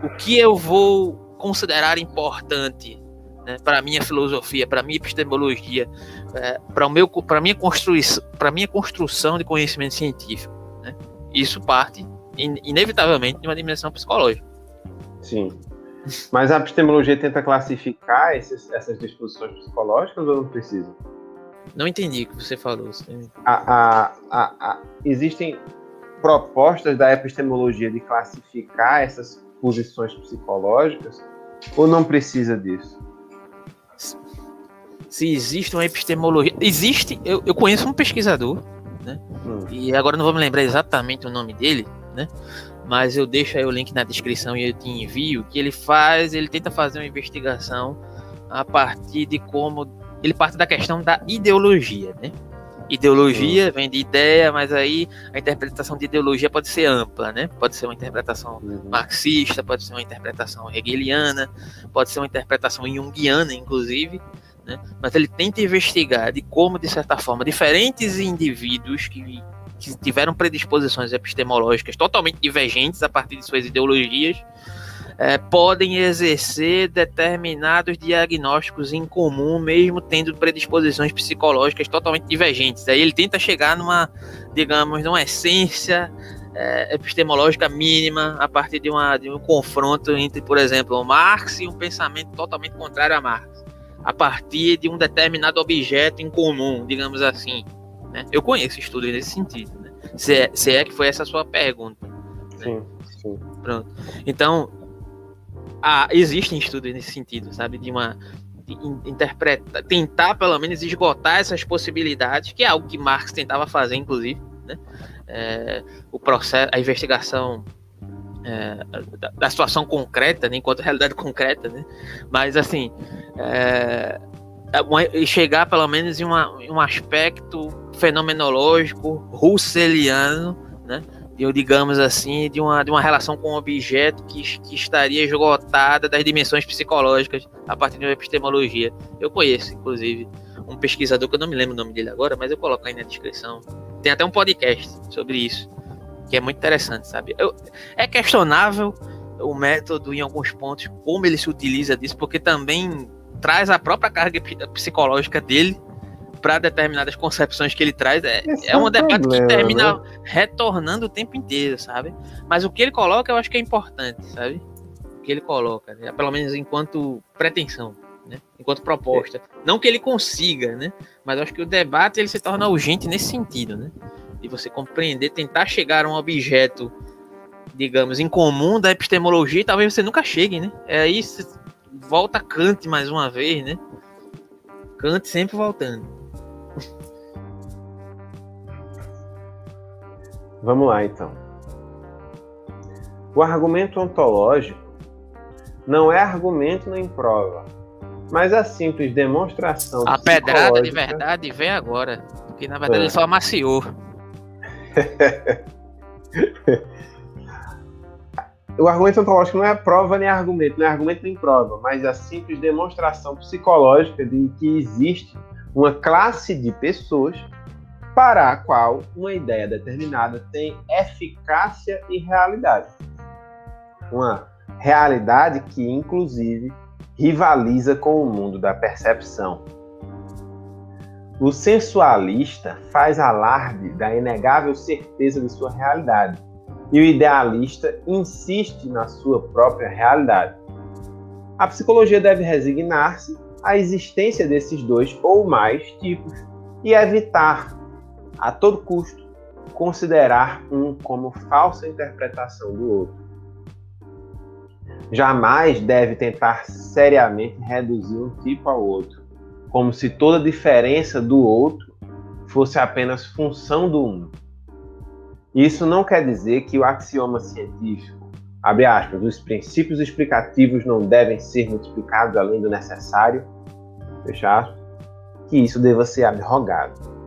O que eu vou considerar importante né, para minha filosofia, para minha epistemologia, é, para o meu, para minha construção, para minha construção de conhecimento científico. Né? Isso parte inevitavelmente de uma dimensão psicológica. Sim. Mas a epistemologia tenta classificar esses, essas disposições psicológicas ou não precisa? Não entendi o que você falou. A, a, a, existem propostas da epistemologia de classificar essas posições psicológicas ou não precisa disso? Se existe uma epistemologia. Existe, eu, eu conheço um pesquisador, né? Hum. E agora não vou me lembrar exatamente o nome dele, né? Mas eu deixo aí o link na descrição e eu te envio. Que ele faz, ele tenta fazer uma investigação a partir de como ele parte da questão da ideologia, né? Ideologia vem de ideia, mas aí a interpretação de ideologia pode ser ampla, né? Pode ser uma interpretação uhum. marxista, pode ser uma interpretação hegeliana, pode ser uma interpretação junguiana, inclusive, né? Mas ele tenta investigar de como, de certa forma, diferentes indivíduos que que tiveram predisposições epistemológicas totalmente divergentes a partir de suas ideologias, é, podem exercer determinados diagnósticos em comum, mesmo tendo predisposições psicológicas totalmente divergentes. Aí ele tenta chegar numa, digamos, numa essência é, epistemológica mínima a partir de, uma, de um confronto entre, por exemplo, Marx e um pensamento totalmente contrário a Marx, a partir de um determinado objeto em comum, digamos assim. Né? Eu conheço estudos nesse sentido. Né? Se, é, se é que foi essa a sua pergunta. Né? Sim, sim. Pronto. Então, há, existem estudos nesse sentido, sabe? De uma interpretar, tentar pelo menos esgotar essas possibilidades, que é algo que Marx tentava fazer, inclusive, né? É, o processo, a investigação é, da, da, situação concreta, né, enquanto realidade concreta, né? Mas assim, é, é chegar pelo menos em, uma, em um aspecto fenomenológico russeliano, né? Eu, digamos assim, de uma, de uma relação com um objeto que, que estaria esgotada das dimensões psicológicas a partir de uma epistemologia. Eu conheço, inclusive, um pesquisador que eu não me lembro o nome dele agora, mas eu coloco aí na descrição. Tem até um podcast sobre isso, que é muito interessante, sabe? Eu, é questionável o método em alguns pontos, como ele se utiliza disso, porque também traz a própria carga psicológica dele para determinadas concepções que ele traz. É, é um é debate problema, que termina né? retornando o tempo inteiro, sabe? Mas o que ele coloca eu acho que é importante, sabe? O que ele coloca, né? pelo menos enquanto pretensão. Né? enquanto proposta, é. não que ele consiga, né? Mas eu acho que o debate ele se torna urgente nesse sentido, né? De você compreender, tentar chegar a um objeto, digamos, em comum da epistemologia, e talvez você nunca chegue, né? É aí volta Kant mais uma vez, né? Kant sempre voltando. Vamos lá então. O argumento ontológico não é argumento nem prova, mas a simples demonstração. A pedrada de verdade vem agora, porque na verdade é. ele só amaciou. o argumento ontológico não é prova nem argumento, não é argumento nem prova, mas a simples demonstração psicológica de que existe uma classe de pessoas para a qual uma ideia determinada tem eficácia e realidade. Uma realidade que, inclusive, rivaliza com o mundo da percepção. O sensualista faz alarde da inegável certeza de sua realidade, e o idealista insiste na sua própria realidade. A psicologia deve resignar-se à existência desses dois ou mais tipos e evitar, a todo custo, considerar um como falsa interpretação do outro. Jamais deve tentar seriamente reduzir um tipo ao outro, como se toda diferença do outro fosse apenas função do um. Isso não quer dizer que o axioma científico, abre aspas, os princípios explicativos não devem ser multiplicados além do necessário, fecha aspas, que isso deva ser abrogado.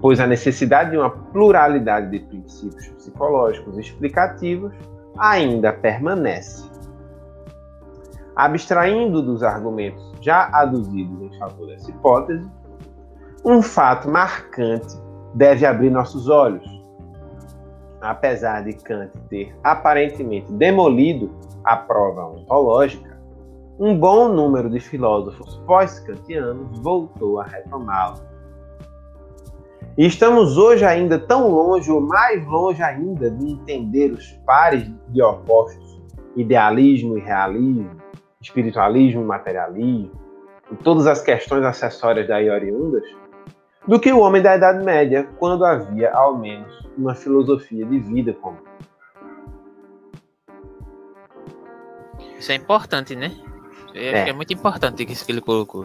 Pois a necessidade de uma pluralidade de princípios psicológicos explicativos ainda permanece. Abstraindo dos argumentos já aduzidos em favor dessa hipótese, um fato marcante deve abrir nossos olhos. Apesar de Kant ter aparentemente demolido a prova ontológica, um bom número de filósofos pós-kantianos voltou a retomá-la. E estamos hoje ainda tão longe, ou mais longe ainda, de entender os pares de opostos, idealismo e realismo, espiritualismo, materialismo, e todas as questões acessórias daí oriundas, do que o homem da Idade Média, quando havia ao menos uma filosofia de vida comum. Isso é importante, né? É, é muito importante isso que ele colocou.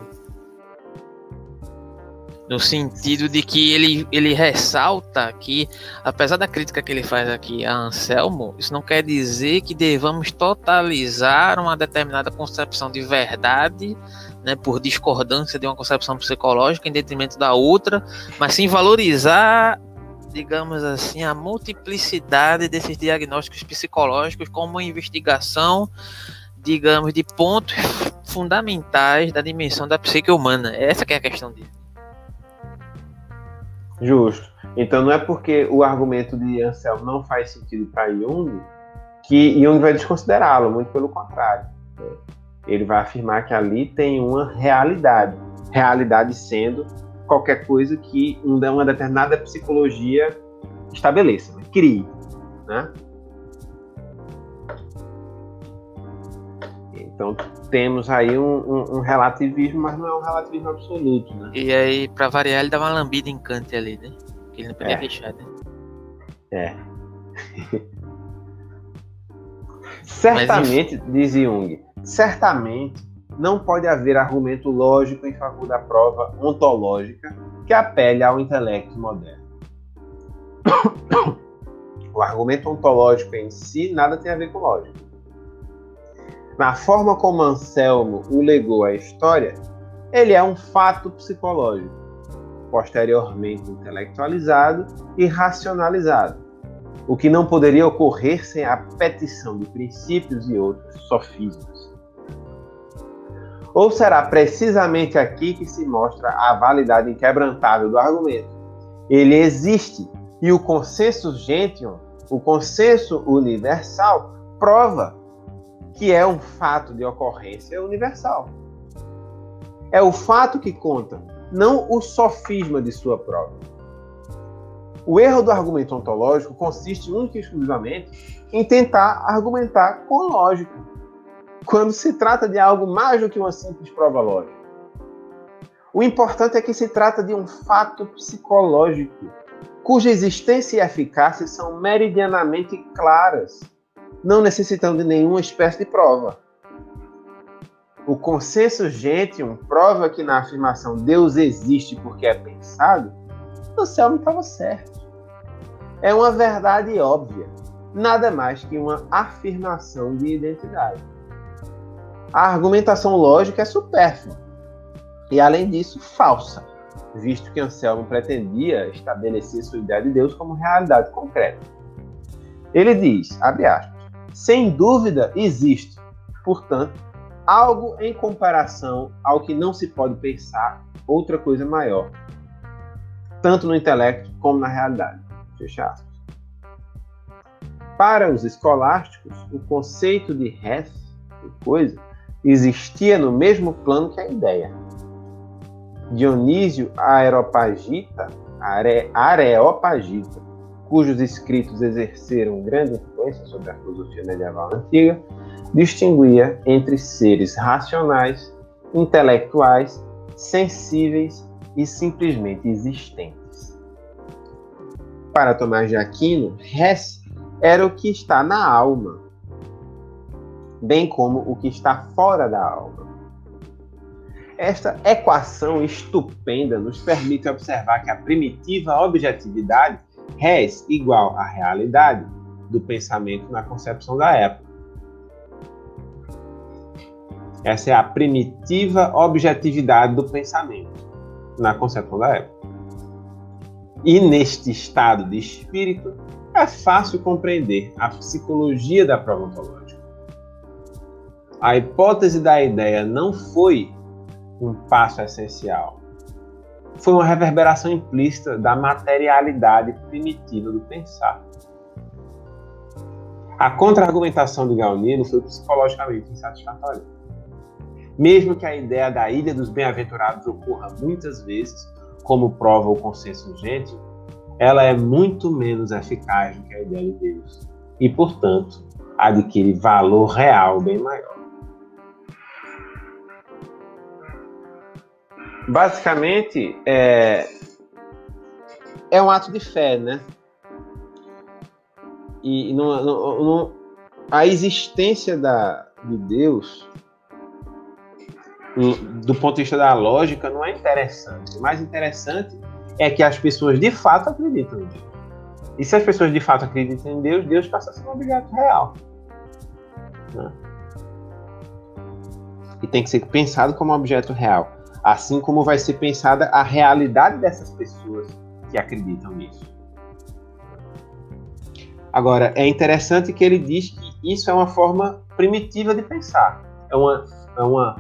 No sentido de que ele, ele ressalta que, apesar da crítica que ele faz aqui a Anselmo, isso não quer dizer que devamos totalizar uma determinada concepção de verdade, né, por discordância de uma concepção psicológica em detrimento da outra, mas sim valorizar, digamos assim, a multiplicidade desses diagnósticos psicológicos como uma investigação digamos, de pontos fundamentais da dimensão da psique humana. Essa é a questão dele. Justo. Então não é porque o argumento de Anselmo não faz sentido para Jung que Jung vai desconsiderá-lo, muito pelo contrário. Ele vai afirmar que ali tem uma realidade, realidade sendo qualquer coisa que uma determinada psicologia estabeleça, né? crie, né? Então temos aí um, um, um, relativismo, mas não é um relativismo absoluto, né? E aí, para variar, ele dá uma lambida em Kant ali, né? Que ele não podia é. deixar, né? É. certamente, mas, diz Jung, certamente não pode haver argumento lógico em favor da prova ontológica que apele ao intelecto moderno. O argumento ontológico em si nada tem a ver com lógica. Na forma como Anselmo o legou à história, ele é um fato psicológico, posteriormente intelectualizado e racionalizado, o que não poderia ocorrer sem a petição de princípios e outros sofismas. Ou será precisamente aqui que se mostra a validade inquebrantável do argumento? Ele existe e o consenso gentium, o consenso universal, prova que é um fato de ocorrência universal. É o fato que conta, não o sofisma de sua prova. O erro do argumento ontológico consiste única e exclusivamente em tentar argumentar com lógica, quando se trata de algo mais do que uma simples prova lógica. O importante é que se trata de um fato psicológico, cuja existência e eficácia são meridianamente claras, não necessitando de nenhuma espécie de prova. O consenso gentium prova que na afirmação Deus existe porque é pensado, Anselmo estava certo. É uma verdade óbvia, nada mais que uma afirmação de identidade. A argumentação lógica é supérflua e, além disso, falsa, visto que Anselmo pretendia estabelecer sua ideia de Deus como realidade concreta. Ele diz, abre aspas, sem dúvida existe, portanto, algo em comparação ao que não se pode pensar, outra coisa maior, tanto no intelecto como na realidade. Fecha aspas. Para os escolásticos, o conceito de res, de coisa, existia no mesmo plano que a ideia. Dionísio Areopagita, Are, Areopagita, cujos escritos exerceram grande influência sobre a filosofia medieval antiga, distinguia entre seres racionais, intelectuais, sensíveis e simplesmente existentes. Para Tomás de Aquino, res era o que está na alma, bem como o que está fora da alma. Esta equação estupenda nos permite observar que a primitiva objetividade, res igual à realidade, do pensamento na concepção da época essa é a primitiva objetividade do pensamento, na concepção da época. E neste estado de espírito, é fácil compreender a psicologia da prova ontológica. A hipótese da ideia não foi um passo essencial. Foi uma reverberação implícita da materialidade primitiva do pensar. A contra-argumentação de Galnino foi psicologicamente insatisfatória. Mesmo que a ideia da ilha dos bem-aventurados ocorra muitas vezes, como prova o consenso gente, ela é muito menos eficaz do que a ideia de Deus e, portanto, adquire valor real bem maior. Basicamente, é, é um ato de fé, né? E no, no, no, a existência da, de Deus do ponto de vista da lógica, não é interessante. O mais interessante é que as pessoas de fato acreditam em Deus. E se as pessoas de fato acreditam em Deus, Deus passa a ser um objeto real. Né? E tem que ser pensado como um objeto real. Assim como vai ser pensada a realidade dessas pessoas que acreditam nisso. Agora, é interessante que ele diz que isso é uma forma primitiva de pensar. É uma, é uma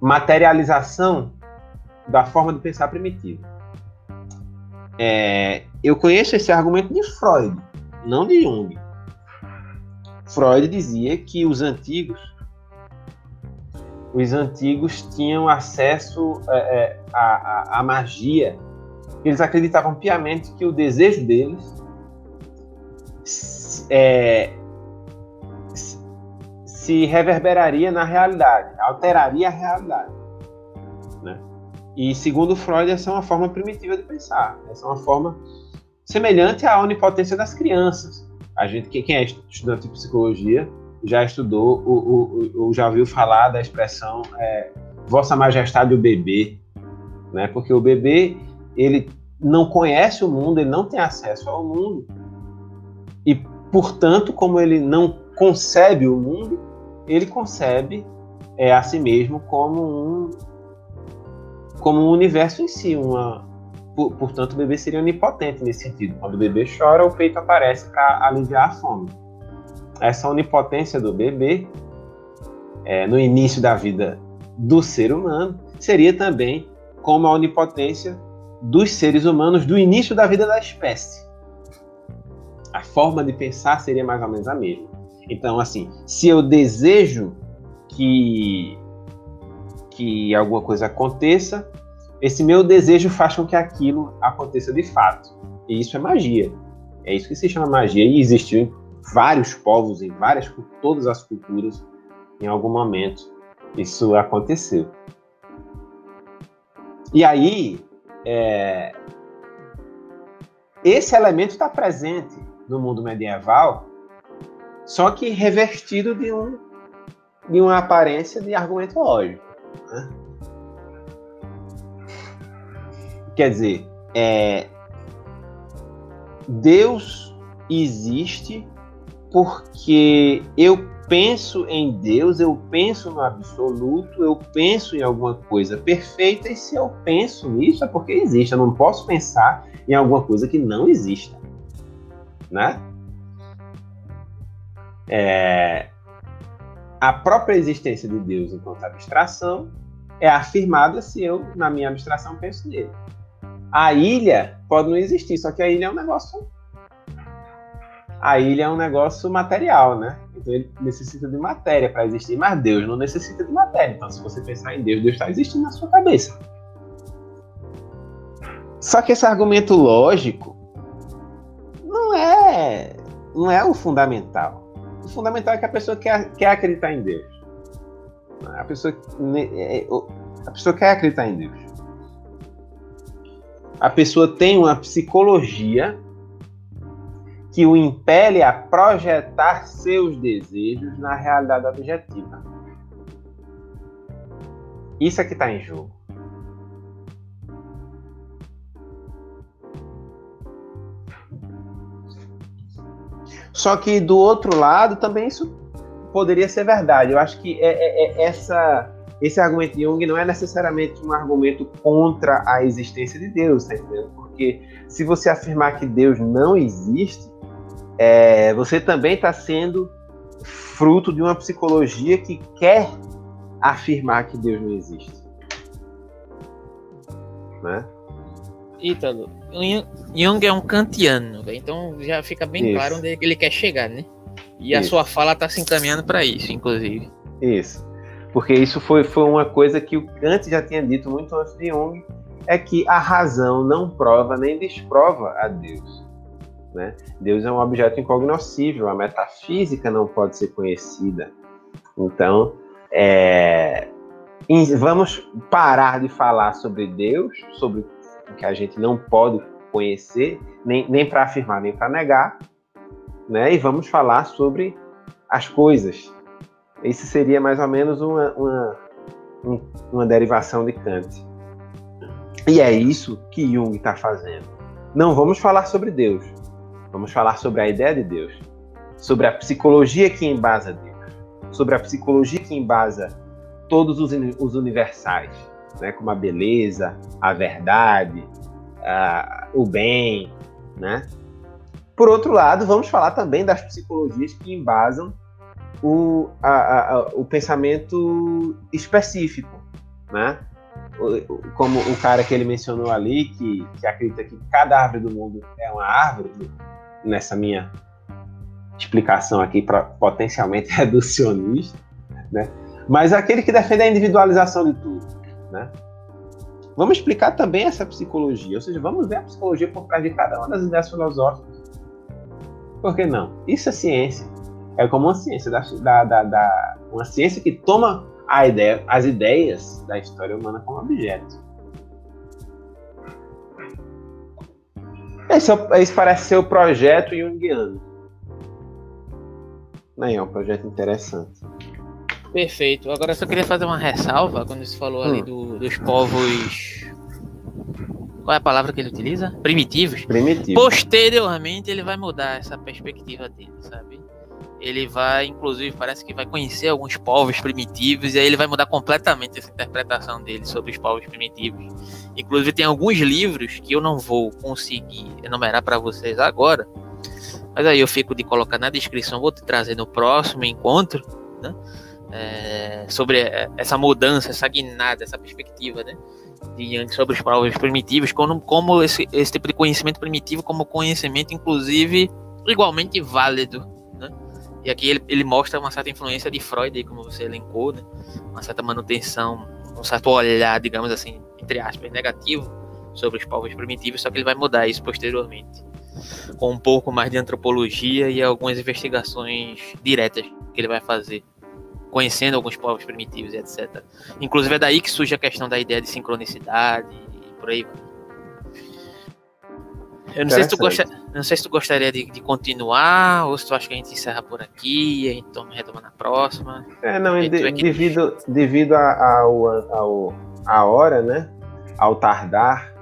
materialização da forma de pensar primitiva. É, eu conheço esse argumento de Freud, não de Jung. Freud dizia que os antigos, os antigos tinham acesso é, é à, à magia. Eles acreditavam piamente que o desejo deles é, se reverberaria na realidade, alteraria a realidade. Né? E segundo Freud, essa é uma forma primitiva de pensar. Essa é uma forma semelhante à onipotência das crianças. A gente, quem é estudante de psicologia já estudou ou, já ouviu falar da expressão é, Vossa Majestade o bebê, né? Porque o bebê ele não conhece o mundo, ele não tem acesso ao mundo e, portanto, como ele não concebe o mundo, ele concebe é, a si mesmo como um como um universo em si, uma portanto o bebê seria onipotente nesse sentido. Quando o bebê chora, o peito aparece para aliviar a fome. Essa onipotência do bebê é, no início da vida do ser humano seria também como a onipotência dos seres humanos do início da vida da espécie. A forma de pensar seria mais ou menos a mesma. Então, assim, se eu desejo que que alguma coisa aconteça, esse meu desejo faz com que aquilo aconteça de fato. E isso é magia. É isso que se chama magia. E existiu em vários povos, em várias, todas as culturas, em algum momento isso aconteceu. E aí, é, esse elemento está presente no mundo medieval, só que revertido de, um, de uma aparência de argumento lógico. Né? Quer dizer, é, Deus existe porque eu penso em Deus, eu penso no absoluto, eu penso em alguma coisa perfeita, e se eu penso nisso é porque existe. Eu não posso pensar em alguma coisa que não exista. Né? É, a própria existência de Deus enquanto abstração é afirmada se eu, na minha abstração, penso nele. A ilha pode não existir, só que a ilha é um negócio. A ilha é um negócio material, né? Então ele necessita de matéria para existir, mas Deus não necessita de matéria. Então, se você pensar em Deus, Deus está existindo na sua cabeça. Só que esse argumento lógico não é o fundamental. O fundamental é que a pessoa quer, quer acreditar em Deus. A pessoa, é, a pessoa quer acreditar em Deus. A pessoa tem uma psicologia que o impele a projetar seus desejos na realidade objetiva. Isso é que está em jogo. Só que do outro lado também isso poderia ser verdade. Eu acho que é, é, é essa, esse argumento de Jung não é necessariamente um argumento contra a existência de Deus, tá entendendo? Porque se você afirmar que Deus não existe, é, você também está sendo fruto de uma psicologia que quer afirmar que Deus não existe. Né? Ítalo, Jung é um kantiano, então já fica bem isso. claro onde ele quer chegar, né? E isso. a sua fala está se encaminhando para isso, inclusive. Isso. Porque isso foi, foi uma coisa que o Kant já tinha dito muito antes de Jung, é que a razão não prova nem desprova a Deus. Né? Deus é um objeto incognoscível, a metafísica não pode ser conhecida. Então, é, vamos parar de falar sobre Deus, sobre que a gente não pode conhecer, nem, nem para afirmar, nem para negar, né? e vamos falar sobre as coisas. Isso seria mais ou menos uma, uma, uma derivação de Kant. E é isso que Jung está fazendo. Não vamos falar sobre Deus, vamos falar sobre a ideia de Deus, sobre a psicologia que embasa Deus, sobre a psicologia que embasa todos os, os universais, né, como a beleza, a verdade, o bem, né? Por outro lado, vamos falar também das psicologias que embasam o, a, a, o pensamento específico, né? Como o cara que ele mencionou ali, que, que acredita que cada árvore do mundo é uma árvore, nessa minha explicação aqui para potencialmente reducionista, né? Mas aquele que defende a individualização de tudo, né? Vamos explicar também essa psicologia, ou seja, vamos ver a psicologia por trás de cada uma das ideias filosóficas. Por que não? Isso é ciência. É como uma ciência da, da, da, da uma ciência que toma a ideia, as ideias da história humana como objeto. Esse, é esse parece ser o projeto junguiano. Aí é um projeto interessante. Perfeito. Agora eu só queria fazer uma ressalva quando você falou ali Hum. do- dos povos. Qual é a palavra que ele utiliza? Primitivos. Primitivo. Posteriormente ele vai mudar essa perspectiva dele, sabe? Ele vai, inclusive, parece que vai conhecer alguns povos primitivos e aí ele vai mudar completamente essa interpretação dele sobre os povos primitivos. Inclusive tem alguns livros que eu não vou conseguir enumerar para vocês agora, mas aí eu fico de colocar na descrição, vou te trazer no próximo encontro, né? É, sobre é, essa mudança, essa guinada, essa perspectiva, né? De, sobre os povos primitivos, como, como esse, esse tipo de conhecimento primitivo, como conhecimento, inclusive, igualmente válido. Né? E aqui ele, ele mostra uma certa influência de Freud, como você elencou, né? uma certa manutenção, um certo olhar, digamos assim, entre aspas, negativo sobre os povos primitivos, só que ele vai mudar isso posteriormente, com um pouco mais de antropologia e algumas investigações diretas que ele vai fazer conhecendo alguns povos primitivos e etc. Inclusive é daí que surge a questão da ideia de sincronicidade e por aí vai. Eu não sei se tu, gosta, não sei se tu gostaria de, de continuar ou se tu acha que a gente encerra por aqui e a gente toma, retoma na próxima. É, não, de- é que- devido, devido a- ao, ao, a hora, né? Ao tardar,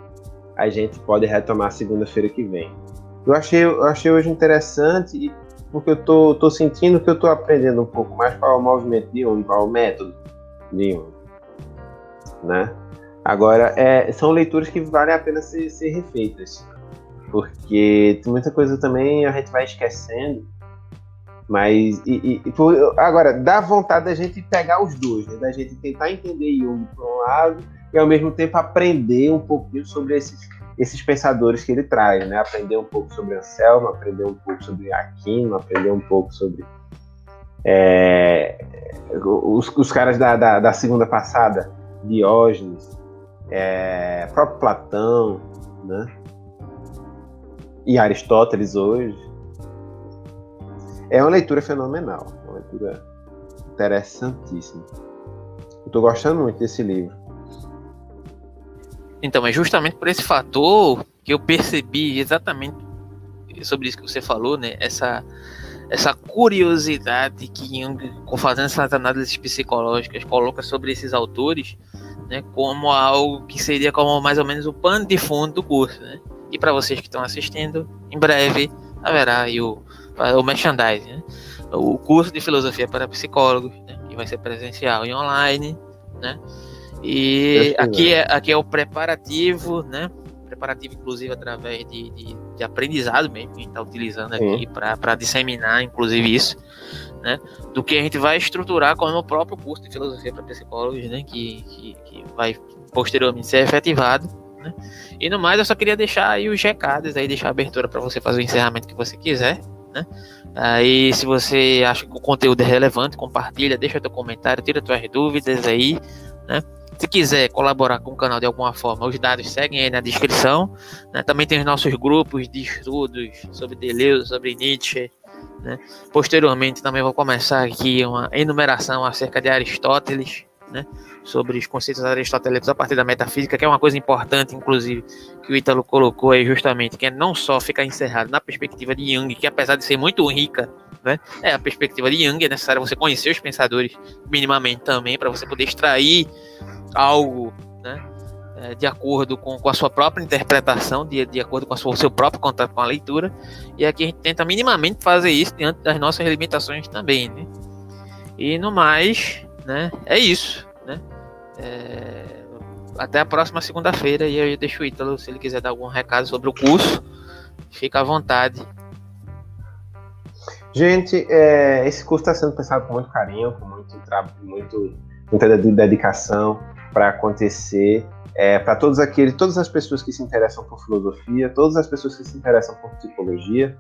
a gente pode retomar segunda-feira que vem. Eu achei, eu achei hoje interessante, e- porque eu tô, tô sentindo que eu tô aprendendo um pouco mais qual é o movimento de Jung, qual é o método de Jung. Né? Agora, é, são leituras que valem a pena ser, ser refeitas. Porque muita coisa também a gente vai esquecendo. Mas, e, e- agora, dá vontade da gente pegar os dois, né? da gente tentar entender Jung por um lado e ao mesmo tempo aprender um pouquinho sobre esses, esses pensadores que ele traz, né? Aprender um pouco sobre Anselmo, aprender um pouco sobre Aquino, aprender um pouco sobre é, os, os caras da, da, da segunda passada, Diógenes, é, próprio Platão, né? E Aristóteles hoje. É uma leitura fenomenal, uma leitura interessantíssima. Tô gostando muito desse livro. Então, é justamente por esse fator que eu percebi exatamente sobre isso que você falou, né? Essa, essa curiosidade que Jung, fazendo essas análises psicológicas, coloca sobre esses autores, né? Como algo que seria como mais ou menos o pano de fundo do curso, né? E para vocês que estão assistindo, em breve haverá o, o merchandising, né? O curso de filosofia para psicólogos, né? que vai ser presencial e online, né? E aqui é, aqui é o preparativo, né? Preparativo, inclusive, através de, de, de aprendizado mesmo, que a gente está utilizando Sim. aqui para disseminar, inclusive, isso, né? Do que a gente vai estruturar como o próprio curso de filosofia para psicólogos, né? Que, que, que vai posteriormente ser efetivado, né? E no mais, eu só queria deixar aí os recados, aí deixar a abertura para você fazer o encerramento que você quiser, né? Aí, se você acha que o conteúdo é relevante, compartilha, deixa teu comentário, tira tuas dúvidas aí, né? Se quiser colaborar com o canal de alguma forma, os dados seguem aí na descrição. né? Também tem os nossos grupos de estudos sobre Deleuze, sobre Nietzsche. né? Posteriormente, também vou começar aqui uma enumeração acerca de Aristóteles, né? sobre os conceitos aristotélicos a partir da metafísica, que é uma coisa importante, inclusive, que o Ítalo colocou aí justamente, que é não só ficar encerrado na perspectiva de Jung, que apesar de ser muito rica, né, é a perspectiva de Jung, é necessário você conhecer os pensadores minimamente também, para você poder extrair algo, né, é, de acordo com, com a sua própria interpretação, de, de acordo com sua- o seu próprio contato com a leitura, e aqui a gente tenta minimamente fazer isso diante das nossas limitações também, né. E no mais, né, é isso, né. É, até a próxima segunda-feira e eu deixo o Ítalo, se ele quiser dar algum recado sobre o curso, fica à vontade. Gente, é, esse curso está sendo pensado com muito carinho, com muito trabalho, muito, muita de- dedicação para acontecer. É, para todos aqueles, todas as pessoas que se interessam por filosofia, todas as pessoas que se interessam por psicologia,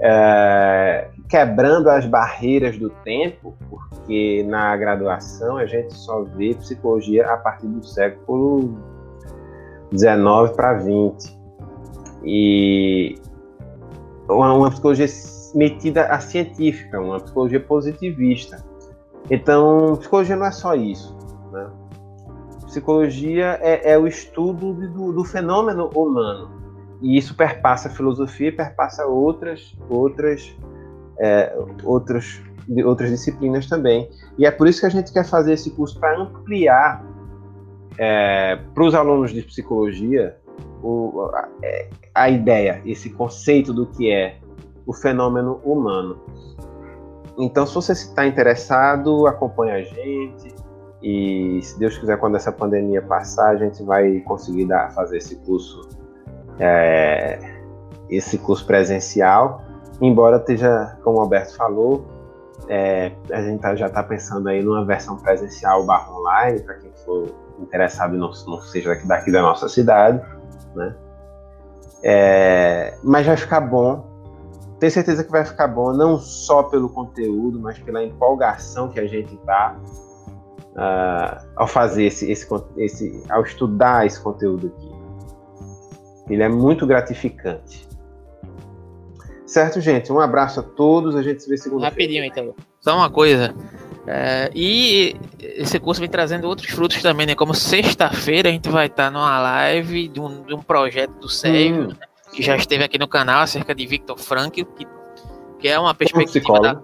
é, quebrando as barreiras do tempo, porque na graduação a gente só vê psicologia a partir do século 19 para 20. E uma, uma psicologia metida a científica, uma psicologia positivista. Então, psicologia não é só isso. Né? Psicologia é, é o estudo de- do, do fenômeno humano. E isso perpassa a filosofia perpassa outras, outras, é, outros de outras disciplinas também. E é por isso que a gente quer fazer esse curso para ampliar é, para os alunos de psicologia o, a, é, a ideia, esse conceito do que é o fenômeno humano. Então, se você está interessado, acompanhe a gente. E se Deus quiser, quando essa pandemia passar, a gente vai conseguir dar, fazer esse curso, é, esse curso presencial. Embora esteja, como o Alberto falou, é, a gente tá, já está pensando aí numa versão presencial barra online, para quem for interessado e não, não seja daqui, daqui da nossa cidade, né? É, mas vai ficar bom. Tenho certeza que vai ficar bom, não só pelo conteúdo, mas pela empolgação que a gente tá uh, ao fazer esse, esse, esse, ao estudar esse conteúdo aqui. Ele é muito gratificante. Certo, gente? Um abraço a todos. A gente se vê segunda Rapidinho, então. Só uma coisa. É, e esse curso vem trazendo outros frutos também, né? Como sexta-feira a gente vai estar numa live de um, de um projeto do Sérgio, hum. né? Que já esteve aqui no canal, acerca de Victor Frankl, que, que é uma perspectiva da,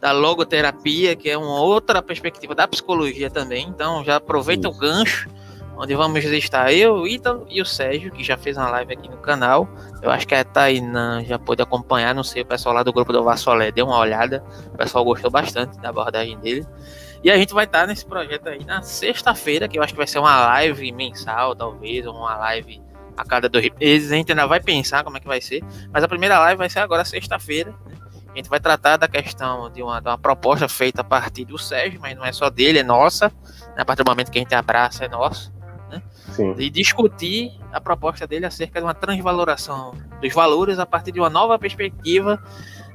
da, logoterapia, que é uma outra perspectiva da psicologia também. Então já aproveita Isso. o gancho onde vamos estar eu, o Ítalo e o Sérgio, que já fez uma live aqui no canal. Eu acho que a Tainã já pôde acompanhar, não sei, o pessoal lá do grupo do Vassolé deu uma olhada, o pessoal gostou bastante da abordagem dele. E a gente vai estar nesse projeto aí na sexta-feira, que eu acho que vai ser uma live mensal, talvez, ou uma live a cada dois meses. A gente ainda vai pensar como é que vai ser, mas a primeira live vai ser agora sexta-feira. Né? A gente vai tratar da questão de uma, de uma proposta feita a partir do Sérgio, mas não é só dele, é nossa. Né? A partir do momento que a gente abraça, é nosso né? e discutir a proposta dele acerca de uma transvaloração dos valores a partir de uma nova perspectiva,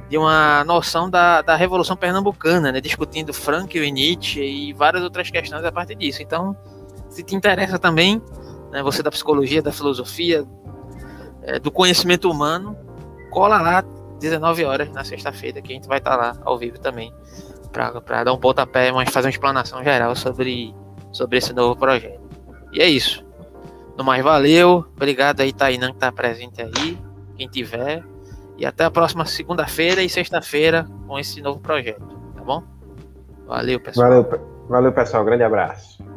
de uma noção da, da Revolução Pernambucana, né? discutindo Frank e Nietzsche e várias outras questões a partir disso. Então, se te interessa também, né, você da psicologia, da filosofia, é, do conhecimento humano, cola lá 19 horas na sexta-feira, que a gente vai estar lá ao vivo também, para dar um pontapé, mas fazer uma explanação geral sobre, sobre esse novo projeto. E é isso. No mais, valeu. Obrigado aí, Tainan, que tá presente aí. Quem tiver. E até a próxima segunda-feira e sexta-feira com esse novo projeto. Tá bom? Valeu, pessoal. Valeu, valeu pessoal. Grande abraço.